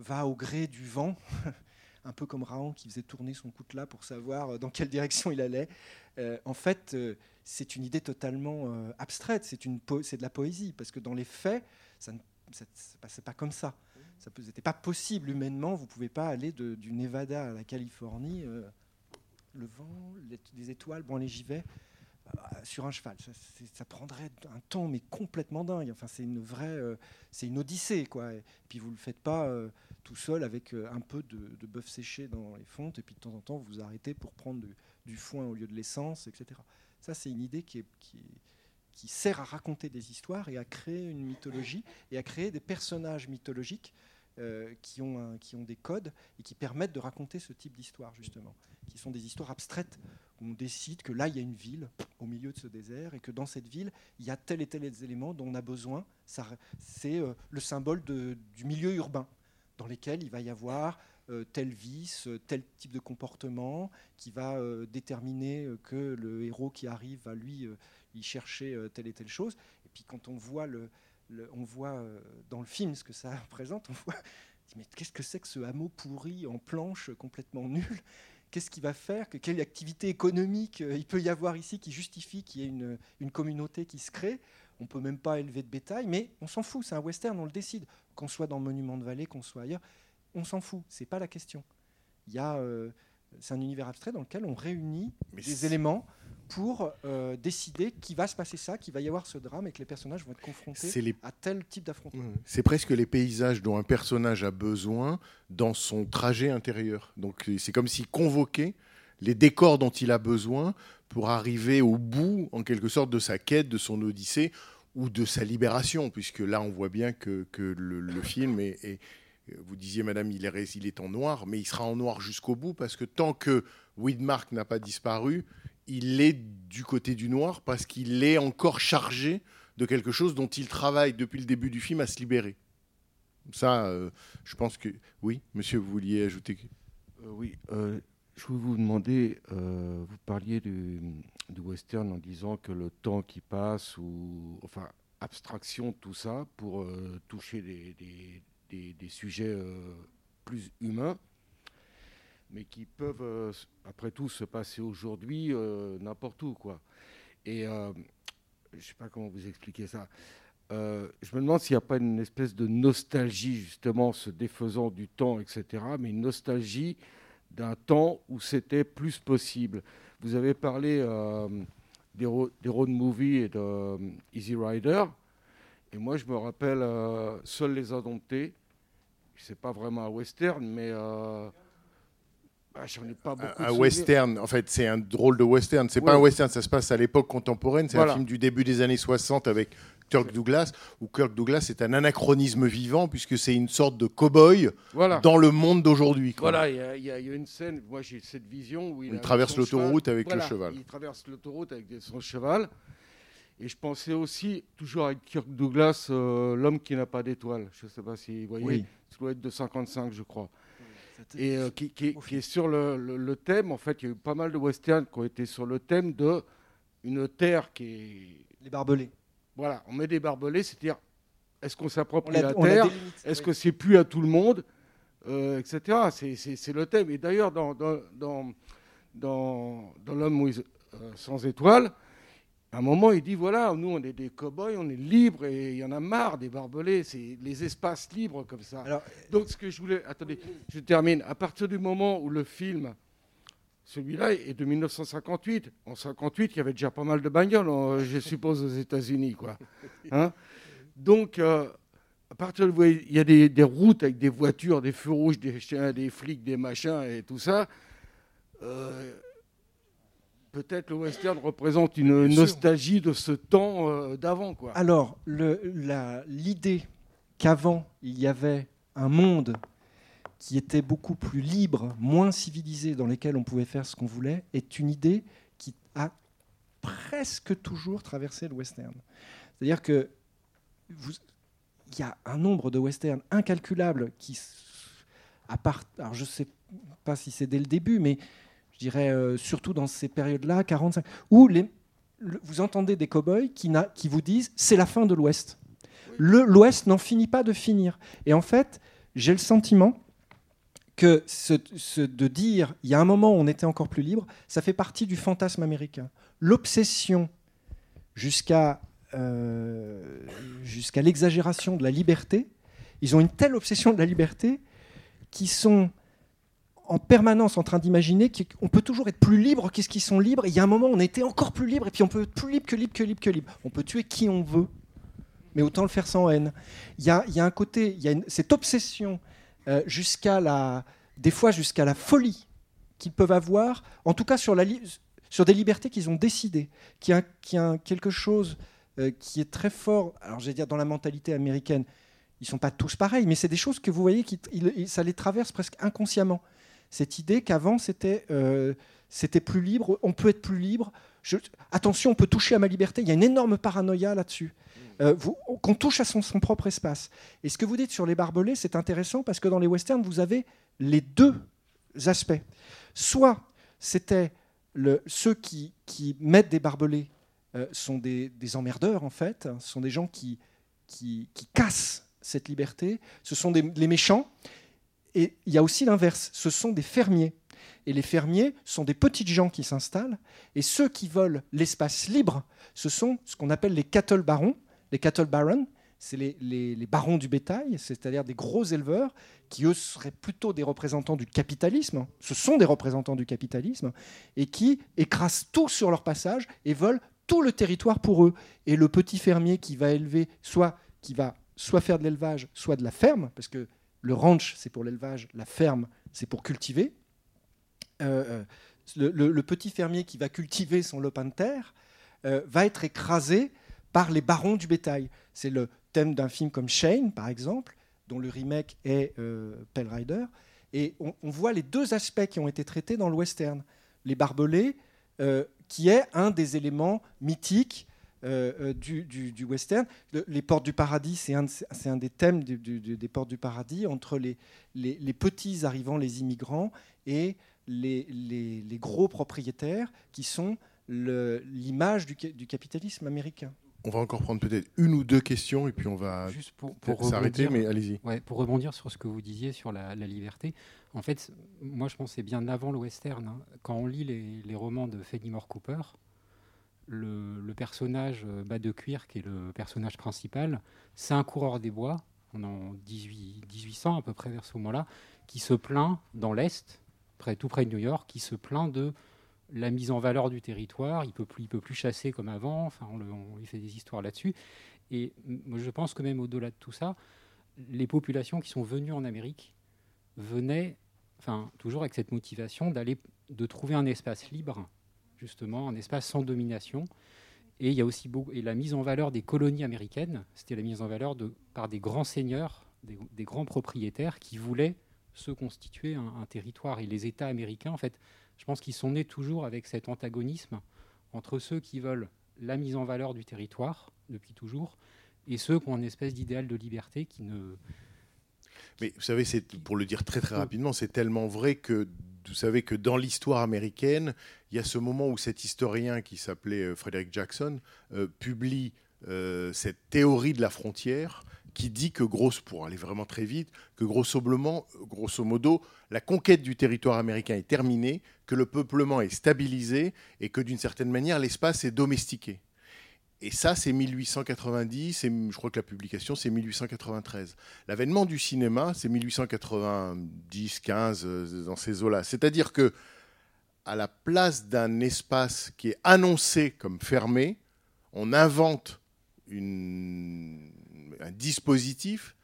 va au gré du vent, [LAUGHS] un peu comme Raon qui faisait tourner son coutelas pour savoir euh, dans quelle direction il allait. Euh, en fait, euh, c'est une idée totalement abstraite, c'est de la poésie, parce que dans les faits, ça ne ne passait pas comme ça. Ça n'était pas possible humainement. Vous ne pouvez pas aller du Nevada à la Californie. le vent, les- étoiles, bon allez j'y vais, sur un cheval. Ça, prendrait un temps mais complètement dingue. Enfin c'est une vraie, c'est une odyssée quoi. Et puis vous le faites pas tout seul avec euh, un peu de, bœuf séché dans les fontes et puis de temps en temps vous vous arrêtez pour prendre du, foin au lieu de l'essence, etc. Ça c'est une idée qui est, qui sert à raconter des histoires et à créer une mythologie et à créer des personnages mythologiques euh, qui, ont qui ont des codes et qui permettent de raconter ce type d'histoire, justement, qui sont des histoires abstraites, où on décide que là, il y a une ville au milieu de ce désert et que dans cette ville, il y a tel et tel élément dont on a besoin. C'est euh, le symbole du milieu urbain, dans lequel il va y avoir euh, tel vice, euh, tel type de comportement, qui va euh, déterminer que le héros qui arrive va lui y chercher telle et telle chose. Et puis quand on voit, le, on voit dans le film ce que ça [LAUGHS] représente, on voit, dit, mais qu'est-ce que c'est que ce hameau pourri en planche complètement nul? Qu'est-ce qui va faire? Que quelle activité économique il peut y avoir ici qui justifie qu'il y ait une, une communauté qui se crée? On peut même pas élever de bétail, mais on s'en fout. C'est un western, on le décide. Qu'on soit dans Monument de Vallée, qu'on soit ailleurs, on s'en fout. C'est pas la question. Il y a, euh, c'est un univers abstrait dans lequel on réunit Mais des éléments pour euh, décider qu'il va se passer ça, qu'il va y avoir ce drame et que les personnages vont être confrontés les- à tel type d'affrontement. C'est presque les paysages dont un personnage a besoin dans son trajet intérieur. Donc c'est comme s'il convoquait les décors dont il a besoin pour arriver au bout, en quelque sorte, de sa quête, de son odyssée ou de sa libération, puisque là on voit bien que, le, film est, Vous disiez, madame, il est, ré- il est en noir, mais il sera en noir jusqu'au bout, parce que tant que Widmark n'a pas disparu, il est du côté du noir, parce qu'il est encore chargé de quelque chose dont il travaille depuis le début du film à se libérer. Ça, euh, je pense que... Oui, monsieur, vous vouliez ajouter Euh, oui, euh, je voulais vous demander, euh, vous parliez du, du western en disant que le temps qui passe, ou enfin abstraction, tout ça, pour euh, toucher des, des- des- sujets euh, plus humains, mais qui peuvent, euh, après tout, se passer aujourd'hui n'importe où, quoi. Et je sais pas comment vous expliquer ça. Je me demande s'il n'y a pas une espèce de nostalgie, justement, se défaisant du temps, etc., mais une nostalgie d'un temps où c'était plus possible. Vous avez parlé euh, des, ro- des road movies et de euh, Easy Rider, et moi je me rappelle euh, Seuls les indomptés. C'est pas vraiment un western, mais bah, j'en ai pas beaucoup. un souvenirs. western, en fait, c'est un drôle de western. C'est pas Ouais. un western, ça se passe à l'époque contemporaine. C'est Voilà. un film du début des années 60 avec Kirk Douglas, où Kirk Douglas est un anachronisme vivant, puisque c'est une sorte de cow-boy Voilà. dans le monde d'aujourd'hui. Voilà, il y a- y, une scène, moi j'ai cette vision où il, traverse l'autoroute avec le Voilà, cheval. Il traverse l'autoroute avec son cheval. Et je pensais aussi, toujours avec Kirk Douglas, euh, L'homme qui n'a pas d'étoile. Je ne sais pas si vous voyez, Oui. ça doit être de 55, je crois. Et euh, qui, qui- qui est sur le, le- le thème, en fait, il y a eu pas mal de westerns qui ont été sur le thème de une terre qui est. Les barbelés. Voilà, on met des barbelés, c'est-à-dire, est-ce qu'on s'approprie la terre Est-ce oui. que c'est plus à tout le monde Euh, Etc. C'est- le thème. Et d'ailleurs, dans, dans, dans, dans, dans L'homme euh, sans étoiles, à un moment, il dit voilà, nous, on est des cow-boys, on est libres et il y en a marre des barbelés. C'est les espaces libres comme ça. Donc, ce que je voulais. Attendez, je termine. À partir du moment où le film. Celui-là est de 1958. En 58, il y avait déjà pas mal de bagnoles, en- je suppose, aux États-Unis. quoi. Hein Donc, euh, à partir de, il y a des, des routes avec des voitures, des feux rouges, des chiens, des flics, des machins et tout ça. Euh, Peut-être le western représente une nostalgie de ce temps euh, d'avant, quoi. Alors, l'idée qu'avant, il y avait un monde qui était beaucoup plus libre, moins civilisé, dans lequel on pouvait faire ce qu'on voulait, est une idée qui a presque toujours traversé le western. C'est-à-dire que il y a un nombre de westerns incalculables qui, à part, alors je ne sais pas si c'est dès le début, mais je dirais euh, surtout dans ces périodes-là, 45, où les, le- vous entendez des cow-boys qui, vous disent c'est la fin de l'Ouest. L'Ouest n'en finit pas de finir. Et en fait, j'ai le sentiment que de dire il y a un moment où on était encore plus libre, ça fait partie du fantasme américain. L'obsession jusqu'à euh, jusqu'à l'exagération de la liberté, ils ont une telle obsession de la liberté qu'ils sont en permanence en train d'imaginer qu'on peut toujours être plus libre qu'est-ce qu'ils sont libres. Il y a un moment, on était encore plus libre, et puis on peut être plus libre que libre que libre que libre. On peut tuer qui on veut, mais autant le faire sans haine. Il y a, il y a un côté, il y a cette obsession euh, jusqu'à la, des fois jusqu'à la folie qu'ils peuvent avoir, en tout cas sur, la sur des libertés qu'ils ont décidées, qui a, qui a quelque chose euh, qui est très fort. Alors, je vais dire dans la mentalité américaine, ils sont pas tous pareils, mais c'est des choses que vous voyez qui, il- ça les traverse presque inconsciemment. Cette idée qu'avant c'était euh, plus libre, on peut être plus libre. Attention, on peut toucher à ma liberté. Il y a une énorme paranoïa là-dessus. Euh, qu'on touche à son, propre espace. Et ce que vous dites sur les barbelés, c'est intéressant parce que dans les westerns, vous avez les deux aspects. Soit c'était ceux qui, mettent des barbelés euh, sont des, emmerdeurs, en fait, hein, sont des gens qui, cassent cette liberté, ce sont les méchants. Et il y a aussi l'inverse, ce sont des fermiers. Et les fermiers sont des petites gens qui s'installent, et ceux qui volent l'espace libre, ce sont ce qu'on appelle les cattle barons. Les cattle barons, c'est les, barons du bétail, c'est-à-dire des gros éleveurs qui, eux, seraient plutôt des représentants du capitalisme. Ce sont des représentants du capitalisme, et qui écrasent tout sur leur passage et volent tout le territoire pour eux. Et le petit fermier qui va élever, soit qui va soit faire de l'élevage, soit de la ferme, parce que le ranch, c'est pour l'élevage, la ferme, c'est pour cultiver. Euh, euh, le petit fermier qui va cultiver son lopin de terre euh, va être écrasé par les barons du bétail. C'est le thème d'un film comme Shane, par exemple, dont le remake est euh, Pell Rider. Et on, voit les deux aspects qui ont été traités dans le western. Les barbelés, euh, qui est un des éléments mythiques euh, euh, du, western. Le- les portes du paradis, c'est un, des thèmes des portes du paradis, entre les, petits arrivants, les immigrants, et les, gros propriétaires, qui sont l'image du capitalisme américain. On va encore prendre peut-être une ou deux questions et puis on va Juste pour, s'arrêter, mais allez-y. Ouais, pour rebondir sur ce que vous disiez sur la, la liberté, en fait, moi je pense c'est bien avant le western. hein. Quand on lit les, les romans de Fenimore Cooper, le, le personnage euh, bas de cuir, qui est le personnage principal, c'est un coureur des bois, on en 18, 1800 à peu près vers ce moment-là, qui se plaint dans l'Est, près, tout près de New York, qui se plaint de la mise en valeur du territoire, il peut plus, il peut plus chasser comme avant, enfin on, le- on lui fait des histoires là-dessus. Et je pense que même au-delà de tout ça, les populations qui sont venues en Amérique venaient, enfin toujours avec cette motivation d'aller, de trouver un espace libre, justement, un espace sans domination. Et il y a aussi beaucoup, et la mise en valeur des colonies américaines, c'était la mise en valeur de, par des grands seigneurs, des, grands propriétaires qui voulaient se constituer un territoire. Et les États américains, en fait, je pense qu'ils sont nés toujours avec cet antagonisme entre ceux qui veulent la mise en valeur du territoire depuis toujours et ceux qui ont une espèce d'idéal de liberté qui ne. Mais vous savez, c'est pour le dire très très rapidement, c'est tellement vrai que vous savez que dans l'histoire américaine, il y a ce moment où cet historien qui s'appelait euh, Frederick Jackson euh, publie euh, cette théorie de la frontière qui dit que, grosso, pour aller vraiment très vite, que grosso, grosso modo, la conquête du territoire américain est terminée, que le peuplement est stabilisé et que d'une certaine manière l'espace est domestiqué. Et ça, c'est 1890, et je crois que la publication, c'est 1893. L'avènement du cinéma, c'est 1890, 15, euh, dans ces eaux-là. C'est-à-dire que, à la place d'un espace qui est annoncé comme fermé, on invente une, un dispositif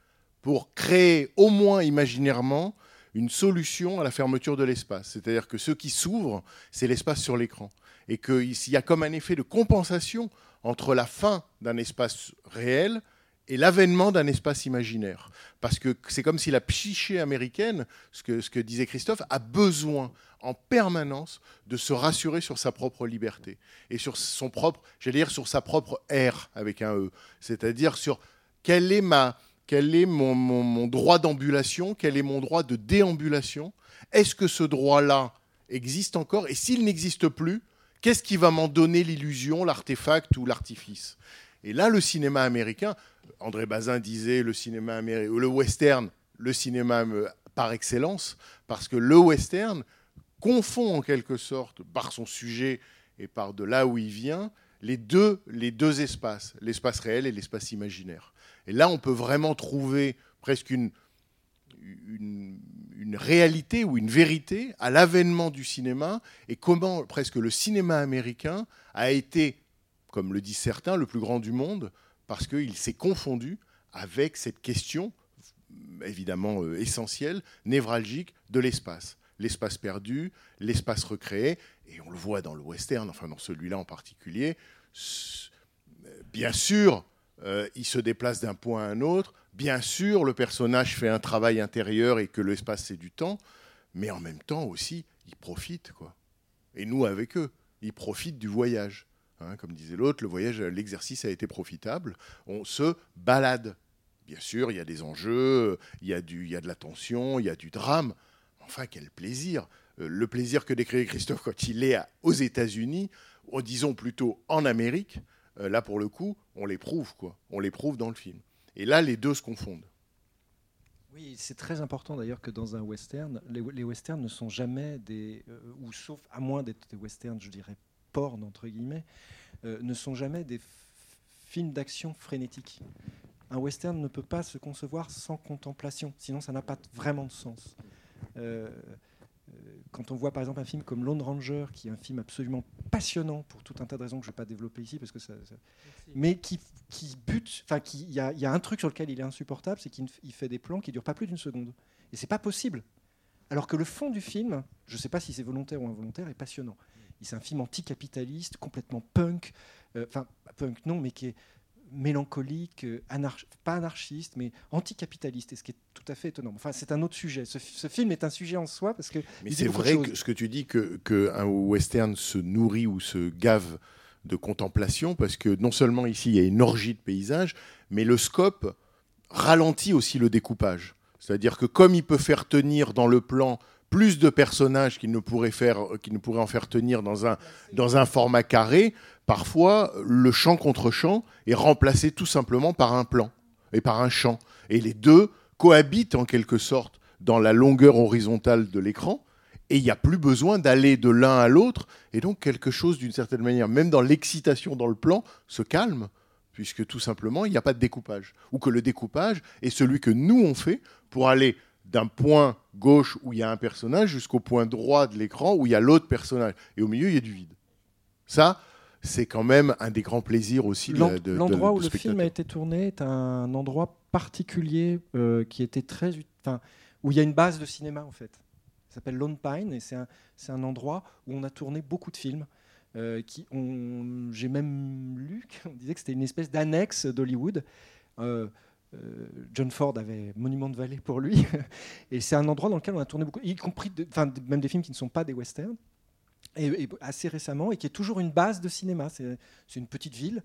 pour créer, au moins imaginairement, une solution à la fermeture de l'espace. C'est-à-dire que ce qui s'ouvre, c'est l'espace sur l'écran. Et qu'il y a comme un effet de compensation entre la fin d'un espace réel et l'avènement d'un espace imaginaire. Parce que c'est comme si la psyché américaine, ce que, disait Christophe, a besoin en permanence de se rassurer sur sa propre liberté et sur son propre, j'allais dire sur sa propre ère avec un E, c'est-à-dire sur quel est mon, droit d'ambulation, quel est mon droit de déambulation, est-ce que ce droit-là existe encore et s'il n'existe plus, qu'est-ce qui va m'en donner l'illusion, l'artefact ou l'artifice? Et là, le cinéma américain, André Bazin disait le cinéma américain, le western, le cinéma euh, par excellence, parce que le western confond en quelque sorte, par son sujet et par de là où il vient, les deux espaces, l'espace réel et l'espace imaginaire. Et là, on peut vraiment trouver presque une, une, réalité ou une vérité à l'avènement du cinéma et comment presque le cinéma américain a été, comme le disent certains, le plus grand du monde parce qu'il s'est confondu avec cette question évidemment euh, essentielle, névralgique de l'espace. L'espace perdu, l'espace recréé, et on le voit dans le western, enfin dans celui-là en particulier. Bien sûr, euh, il se déplace d'un point à un autre. Bien sûr, le personnage fait un travail intérieur et que l'espace c'est du temps, mais en même temps aussi, il profite quoi. Et nous avec eux, ils profitent du voyage. Hein, comme disait l'autre, le voyage, l'exercice a été profitable. On se balade. Bien sûr, il y a des enjeux, il y a, du, il y a de la tension, il y a du drame. Enfin, quel plaisir euh, Le plaisir que décrit Christophe quand il est aux États-Unis, disons plutôt en Amérique, euh, là pour le coup, on l'éprouve, quoi. On l'éprouve dans le film. Et là, les deux se confondent. Oui, c'est très important d'ailleurs que dans un western, les, les, westerns ne sont jamais des, euh, ou sauf à moins d'être des westerns, je dirais porn entre guillemets, euh, ne sont jamais des films d'action frénétiques. Un western ne peut pas se concevoir sans contemplation, sinon ça n'a pas vraiment de sens. Quand on voit par exemple un film comme Lone Ranger, qui est un film absolument passionnant pour tout un tas de raisons que je ne vais pas développer ici, parce que ça, ça... mais qui, qui bute, enfin, il y, y, a un truc sur lequel il est insupportable, c'est qu'il fait des plans qui durent pas plus d'une seconde, et c'est pas possible. Alors que le fond du film, je ne sais pas si c'est volontaire ou involontaire, est passionnant. C'est un film anticapitaliste, complètement punk, enfin euh, punk non, mais qui est mélancolique, euh, anarch pas anarchiste, mais anticapitaliste, et ce qui est tout à fait étonnant. Enfin, c'est un autre sujet. Ce, ce, film est un sujet en soi parce que. Mais c'est vrai que ce que tu dis que qu'un western se nourrit ou se gave de contemplation, parce que non seulement ici il y a une orgie de paysages, mais le scope ralentit aussi le découpage. C'est-à-dire que comme il peut faire tenir dans le plan plus de personnages qu'il ne pourrait faire, qu'il ne pourrait en faire tenir dans un, dans un format carré, parfois le champ contre champ est remplacé tout simplement par un plan et par un champ. Et les deux cohabitent en quelque sorte dans la longueur horizontale de l'écran. Et il n'y a plus besoin d'aller de l'un à l'autre. Et donc quelque chose d'une certaine manière, même dans l'excitation dans le plan, se calme, puisque tout simplement il n'y a pas de découpage. Ou que le découpage est celui que nous on fait pour aller d'un point gauche où il y a un personnage jusqu'au point droit de l'écran où il y a l'autre personnage. Et au milieu, il y a du vide. Ça, c'est quand même un des grands plaisirs aussi de L'endroit où le film a été tourné est un endroit particulier euh, qui était très. Enfin, où il y a une base de cinéma, en fait. Ça s'appelle Lone Pine et c'est un, un, endroit où on a tourné beaucoup de films. euh, qui ont, j'ai même lu qu'on disait que c'était une espèce d'annexe d'Hollywood. Euh, John Ford avait Monument de Vallée pour lui, [LAUGHS] et c'est un endroit dans lequel on a tourné beaucoup, y compris, même des films qui ne sont pas des westerns, et, assez récemment, et qui est toujours une base de cinéma. C'est, une petite ville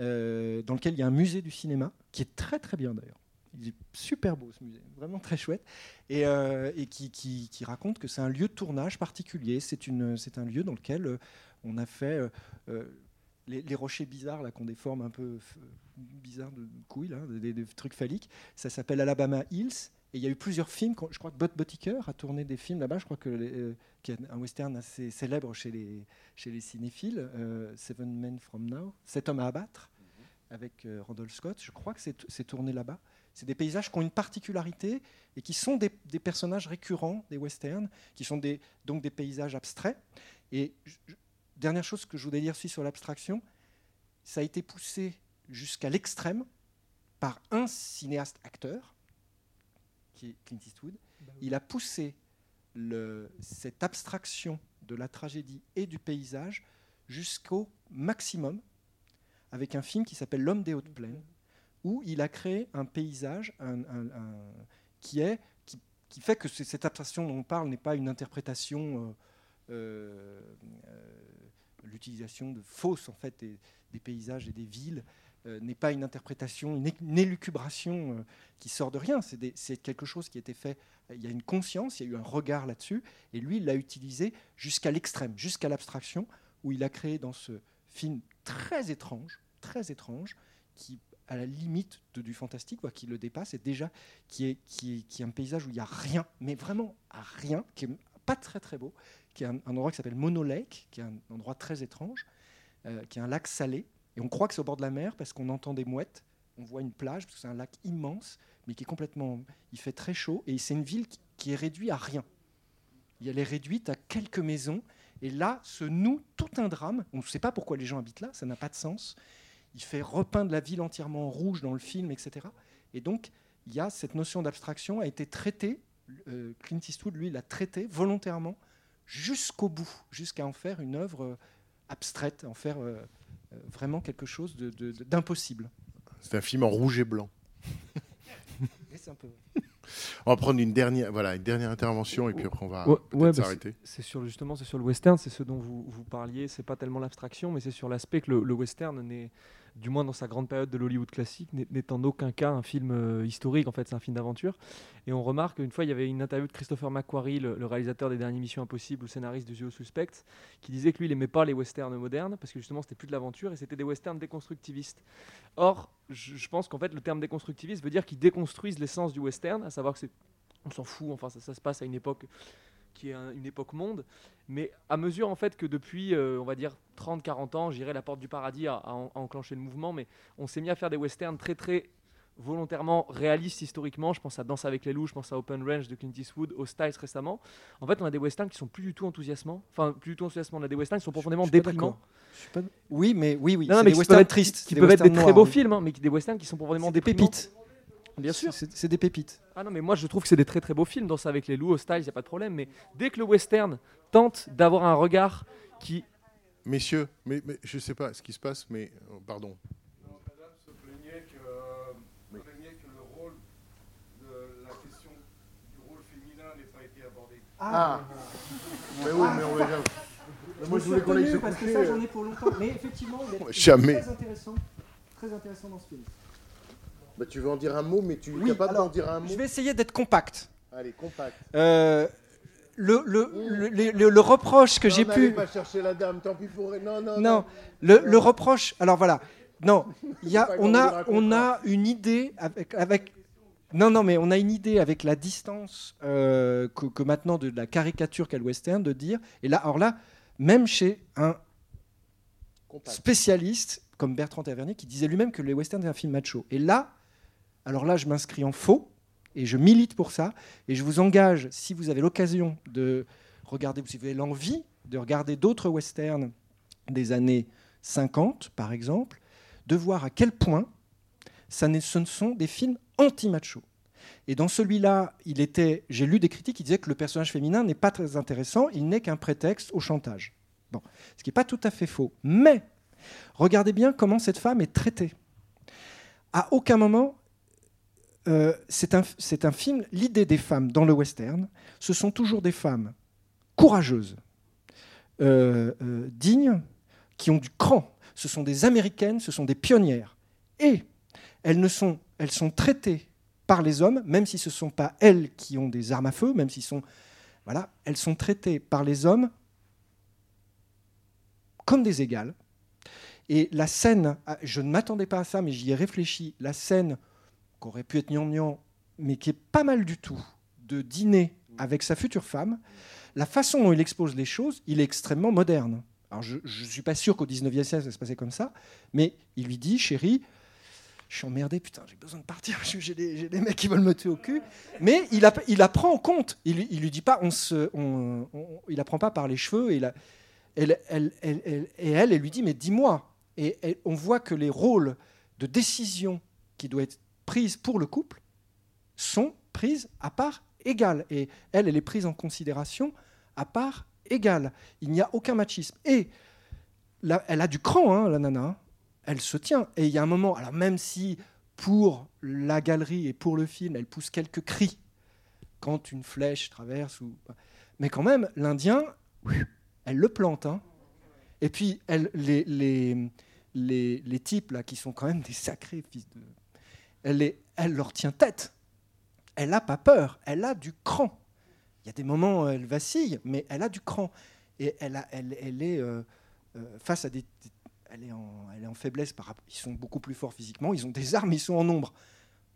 euh, dans laquelle il y a un musée du cinéma, qui est très très bien d'ailleurs. Il est super beau ce musée, vraiment très chouette, et, euh, qui, raconte que c'est un lieu de tournage particulier. C'est, un lieu dans lequel euh, on a fait euh, euh, les, les rochers bizarres là, qui ont des formes un peu bizarres de couilles, là, des, des trucs phalliques. Ça s'appelle Alabama Hills. Et il y a eu plusieurs films. Je crois que Bud Buttiker a tourné des films là-bas. Je crois que euh, qu'il y a un western assez célèbre chez les, chez les cinéphiles, euh, Seven Men from Now, Sept hommes à abattre, avec euh, Randolph Scott. Je crois que c'est tourné là-bas. C'est des paysages qui ont une particularité et qui sont des, des personnages récurrents des westerns, qui sont des, donc des paysages abstraits. Et je- dernière chose que je voudrais dire aussi sur l'abstraction, ça a été poussé jusqu'à l'extrême par un cinéaste acteur, qui est Clint Eastwood. Il a poussé le- cette abstraction de la tragédie et du paysage jusqu'au maximum avec un film qui s'appelle L'homme des hautes plaines, où il a créé un paysage un- un- un- qui, est, qui, qui fait que cette abstraction dont on parle n'est pas une interprétation, euh, euh, l'utilisation de fausses en fait, des, paysages et des villes, euh, n'est pas une interprétation, une, élucubration euh, qui sort de rien. C'est quelque chose qui a été fait. Il y a une conscience, il y a eu un regard là-dessus, et lui, il l'a utilisé jusqu'à l'extrême, jusqu'à l'abstraction, où il a créé dans ce film très étrange, très étrange, qui à la limite du fantastique, quoi, qui le dépasse, et déjà qui est, qui, qui est un paysage où il n'y a rien, mais vraiment à rien, qui est pas très très beau, qui est un, endroit qui s'appelle Mono Lake, qui est un endroit très étrange, euh, qui est un lac salé, et on croit que c'est au bord de la mer parce qu'on entend des mouettes, on voit une plage, parce que c'est un lac immense, mais qui est complètement... Il fait très chaud, et c'est une ville qui, est réduite à rien. Elle est réduite à quelques maisons, et là se noue tout un drame. On ne sait pas pourquoi les gens habitent là, ça n'a pas de sens. Il fait repeindre la ville entièrement en rouge dans le film, etc. Et donc, il y a cette notion d'abstraction a été traitée, euh, Clint Eastwood, lui, l'a traitée volontairement jusqu'au bout, jusqu'à en faire une œuvre euh, abstraite, en faire euh, euh, vraiment quelque chose de- de- de- d'impossible. C'est un film en rouge et blanc. [LAUGHS] Et c'est un peu- On va prendre une dernière, voilà, une dernière intervention et puis après on va Ouais, peut-être ouais, s'arrêter. c'est- C'est sur justement, c'est sur le western, c'est ce dont vous, vous parliez. C'est pas tellement l'abstraction, mais c'est sur l'aspect que le, le western n'est, du moins dans sa grande période de l'Hollywood classique, n'est- en aucun cas un film euh, historique. En fait, c'est un film d'aventure. Et on remarque une fois, il y avait une interview de Christopher McQuarrie, le, réalisateur des dernières Missions Impossibles, ou scénariste de The Suspect, qui disait que lui, il aimait pas les westerns modernes parce que justement, c'était plus de l'aventure et c'était des westerns déconstructivistes. Or, je, pense qu'en fait, le terme déconstructiviste veut dire qu'ils déconstruisent l'essence du western, à savoir que c'est on s'en fout, enfin ça se passe à une époque qui est un- une époque monde, mais à mesure en fait que depuis, euh, on va dire 30-40 ans, j'irai la porte du paradis à, à en- à enclencher le mouvement, mais on s'est mis à faire des westerns très très volontairement réalistes historiquement, je pense à Danse avec les loups, je pense à Open Range de Clint Eastwood, Hostiles récemment. En fait, on a des westerns qui sont plus du tout enthousiasmants, enfin plus du tout enthousiasmants, on a des westerns qui sont profondément je déprimants. pas- Oui, mais oui, oui. Non, mais des qui westerns peuvent être tristes, qui peuvent être des très beaux oui. films, hein, mais qui- des westerns qui sont profondément des déprimants. pépites. Bien sûr. C'est des pépites. Ah non, mais moi je trouve que c'est des très très beaux films. Dans ça avec les loups, Hostiles, il n'y a pas de problème. Mais dès que le western tente d'avoir un regard qui. Messieurs, mais, mais je sais pas ce qui se passe, mais euh, pardon. Madame se plaignait que, euh, plaignait que le rôle de la question du rôle féminin n'ait pas été abordé. Ah. Mais oui, mais on va déjà- Moi, je voulais qu'on aille se parce que ça, euh. j'en ai pour longtemps. Mais effectivement, il est Jamais. très intéressant, très intéressant dans ce film. Bah, tu veux en dire un mot, mais tu es Oui, capable d'en dire un mot Je vais essayer d'être compact. Allez, compact. Euh, le, le, le, le- le reproche que Non, j'ai pu. pas chercher la dame, tant pis pour. Non, non, Non, le, le reproche. Alors voilà. Non, [LAUGHS] y a, on a, on a une idée avec, avec. Non, non, mais on a une idée avec la distance euh, que, que maintenant de la caricature qu'est le western de dire. Et là, alors là, même chez un spécialiste comme Bertrand Tavernier qui disait lui-même que les westerns étaient un film macho. Et là, alors là, je m'inscris en faux et je milite pour ça. Et je vous engage, si vous avez l'occasion de regarder, si vous avez l'envie de regarder d'autres westerns des années 50, par exemple, de voir à quel point ça ce ne sont des films anti-macho. Et dans celui-là, il était, j'ai lu des critiques qui disaient que le personnage féminin n'est pas très intéressant, il n'est qu'un prétexte au chantage. Bon, ce qui n'est pas tout à fait faux. Mais regardez bien comment cette femme est traitée. À aucun moment, euh, c'est un, film, l'idée des femmes dans le western, ce sont toujours des femmes courageuses, euh, euh, dignes, qui ont du cran. Ce sont des américaines, ce sont des pionnières. Et elles, ne sont, elles sont traitées par les hommes, même si ce ne sont pas elles qui ont des armes à feu, même si sont, voilà, elles sont traitées par les hommes comme des égales. Et la scène, ah, je ne m'attendais pas à ça, mais j'y ai réfléchi, la scène qui aurait pu être gnangnan, mais qui est pas mal du tout, de dîner avec sa future femme, la façon dont il expose les choses, il est extrêmement moderne. Alors je ne suis pas sûr qu'au 19e siècle, ça se passait comme ça, mais il lui dit, chérie, je suis emmerdé, putain, j'ai besoin de partir, [LAUGHS] j'ai des, des mecs qui veulent me tuer au cul. Mais il, a, il apprend en compte. Il, il lui dit pas, on se, il apprend pas par les cheveux. Et, la- elle, elle, elle, et elle, elle lui dit, mais dis-moi. Et on voit que les rôles de décision qui doivent être prises pour le couple sont prises à part égale. Et elle, elle est prise en considération à part égale. Il n'y a aucun machisme. Et elle a du cran, hein, la nana. hein. Elle se tient. Et il y a un moment, alors même si pour la galerie et pour le film, elle pousse quelques cris quand une flèche traverse, ou... mais quand même, l'Indien, elle le plante. hein. Et puis, les, les types, là, qui sont quand même des sacrés fils de... Elle, leur tient tête. Elle n'a pas peur. Elle a du cran. Il y a des moments où elle vacille, mais elle a du cran. Et elle, est euh, euh, face à des... Elle est, en, faiblesse par. Ils sont beaucoup plus forts physiquement. Ils ont des armes, ils sont en nombre.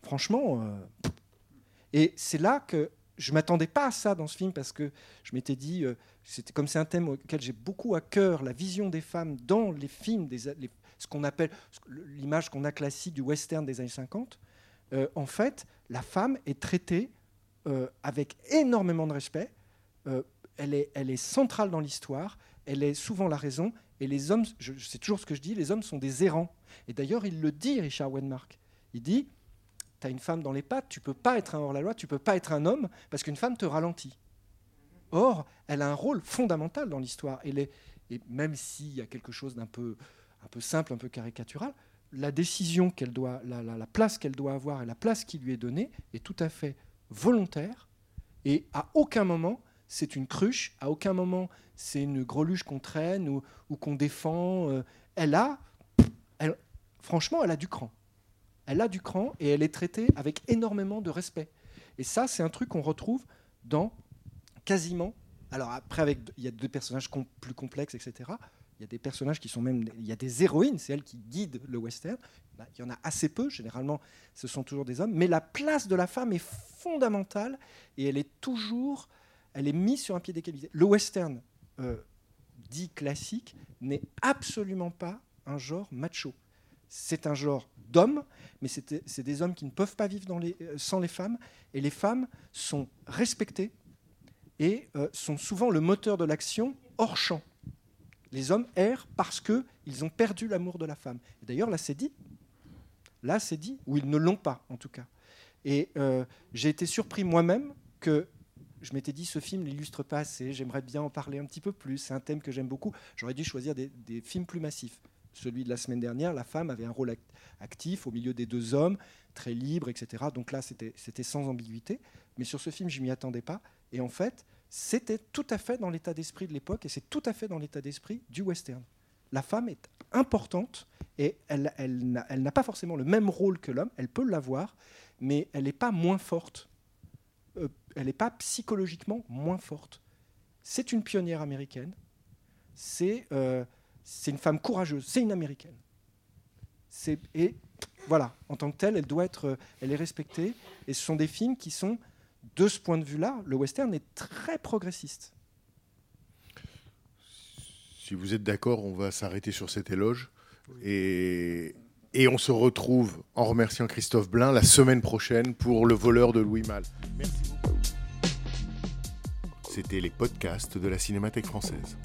Franchement... euh, et c'est là que je m'attendais pas à ça dans ce film parce que je m'étais dit, comme c'est un thème auquel j'ai beaucoup à cœur, la vision des femmes dans les films, des, ce qu'on appelle l'image qu'on a classique du western des années 50. euh, en fait, la femme est traitée euh, avec énormément de respect. Euh, elle, est, centrale dans l'histoire. Elle est souvent la raison. Et les hommes, je, je sais toujours ce que je dis, les hommes sont des errants. Et d'ailleurs, il le dit, Richard Wenmark. Il dit tu as une femme dans les pattes, tu peux pas être un hors-la-loi, tu peux pas être un homme, parce qu'une femme te ralentit. Or, elle a un rôle fondamental dans l'histoire. Et, et même s'il y a quelque chose d'un peu, un peu simple, un peu caricatural, la décision qu'elle doit, la, la- la place qu'elle doit avoir et la place qui lui est donnée est tout à fait volontaire. Et à aucun moment, c'est une cruche, à aucun moment, c'est une greluche qu'on traîne ou, qu'on défend. euh, elle a, franchement, elle a du cran. Elle a du cran et elle est traitée avec énormément de respect. Et ça, c'est un truc qu'on retrouve dans quasiment. Alors après, avec, il y a deux personnages plus complexes, etc. Il y a des personnages qui sont même. Il y a des héroïnes, c'est elles qui guident le western. Là, Il y en a assez peu, généralement, ce sont toujours des hommes. Mais la place de la femme est fondamentale et elle est toujours. Elle est mise sur un pied d'égalité. Le western, euh, dit classique, n'est absolument pas un genre macho. C'est un genre d'hommes, mais c'est des hommes qui ne peuvent pas vivre euh, sans les femmes. Et les femmes sont respectées et euh, sont souvent le moteur de l'action hors champ. Les hommes errent parce qu'ils ont perdu l'amour de la femme. D'ailleurs, là, c'est dit. Là, c'est dit, ou ils ne l'ont pas, en tout cas. Et euh, j'ai été surpris moi-même que je m'étais dit, ce film l'illustre pas assez, j'aimerais bien en parler un petit peu plus, c'est un thème que j'aime beaucoup. J'aurais dû choisir des, films plus massifs. Celui de la semaine dernière, la femme avait un rôle act- actif au milieu des deux hommes, très libre, etc. Donc là, c'était sans ambiguïté. Mais sur ce film, je m'y attendais pas. Et en fait, c'était tout à fait dans l'état d'esprit de l'époque, et c'est tout à fait dans l'état d'esprit du western. La femme est importante, et elle, n'a pas forcément le même rôle que l'homme, elle peut l'avoir, mais elle n'est pas moins forte. Euh, elle n'est pas psychologiquement moins forte. C'est une pionnière américaine, c'est euh, une femme courageuse, c'est une américaine. Et voilà, en tant que telle, elle doit être, euh, elle est respectée, et ce sont des films qui sont de ce point de vue-là, le western est très progressiste. Si vous êtes d'accord, on va s'arrêter sur cet éloge. Et, et on se retrouve en remerciant Christophe Blain la semaine prochaine pour Le voleur de Louis Malle. Merci beaucoup. C'était les podcasts de la Cinémathèque française.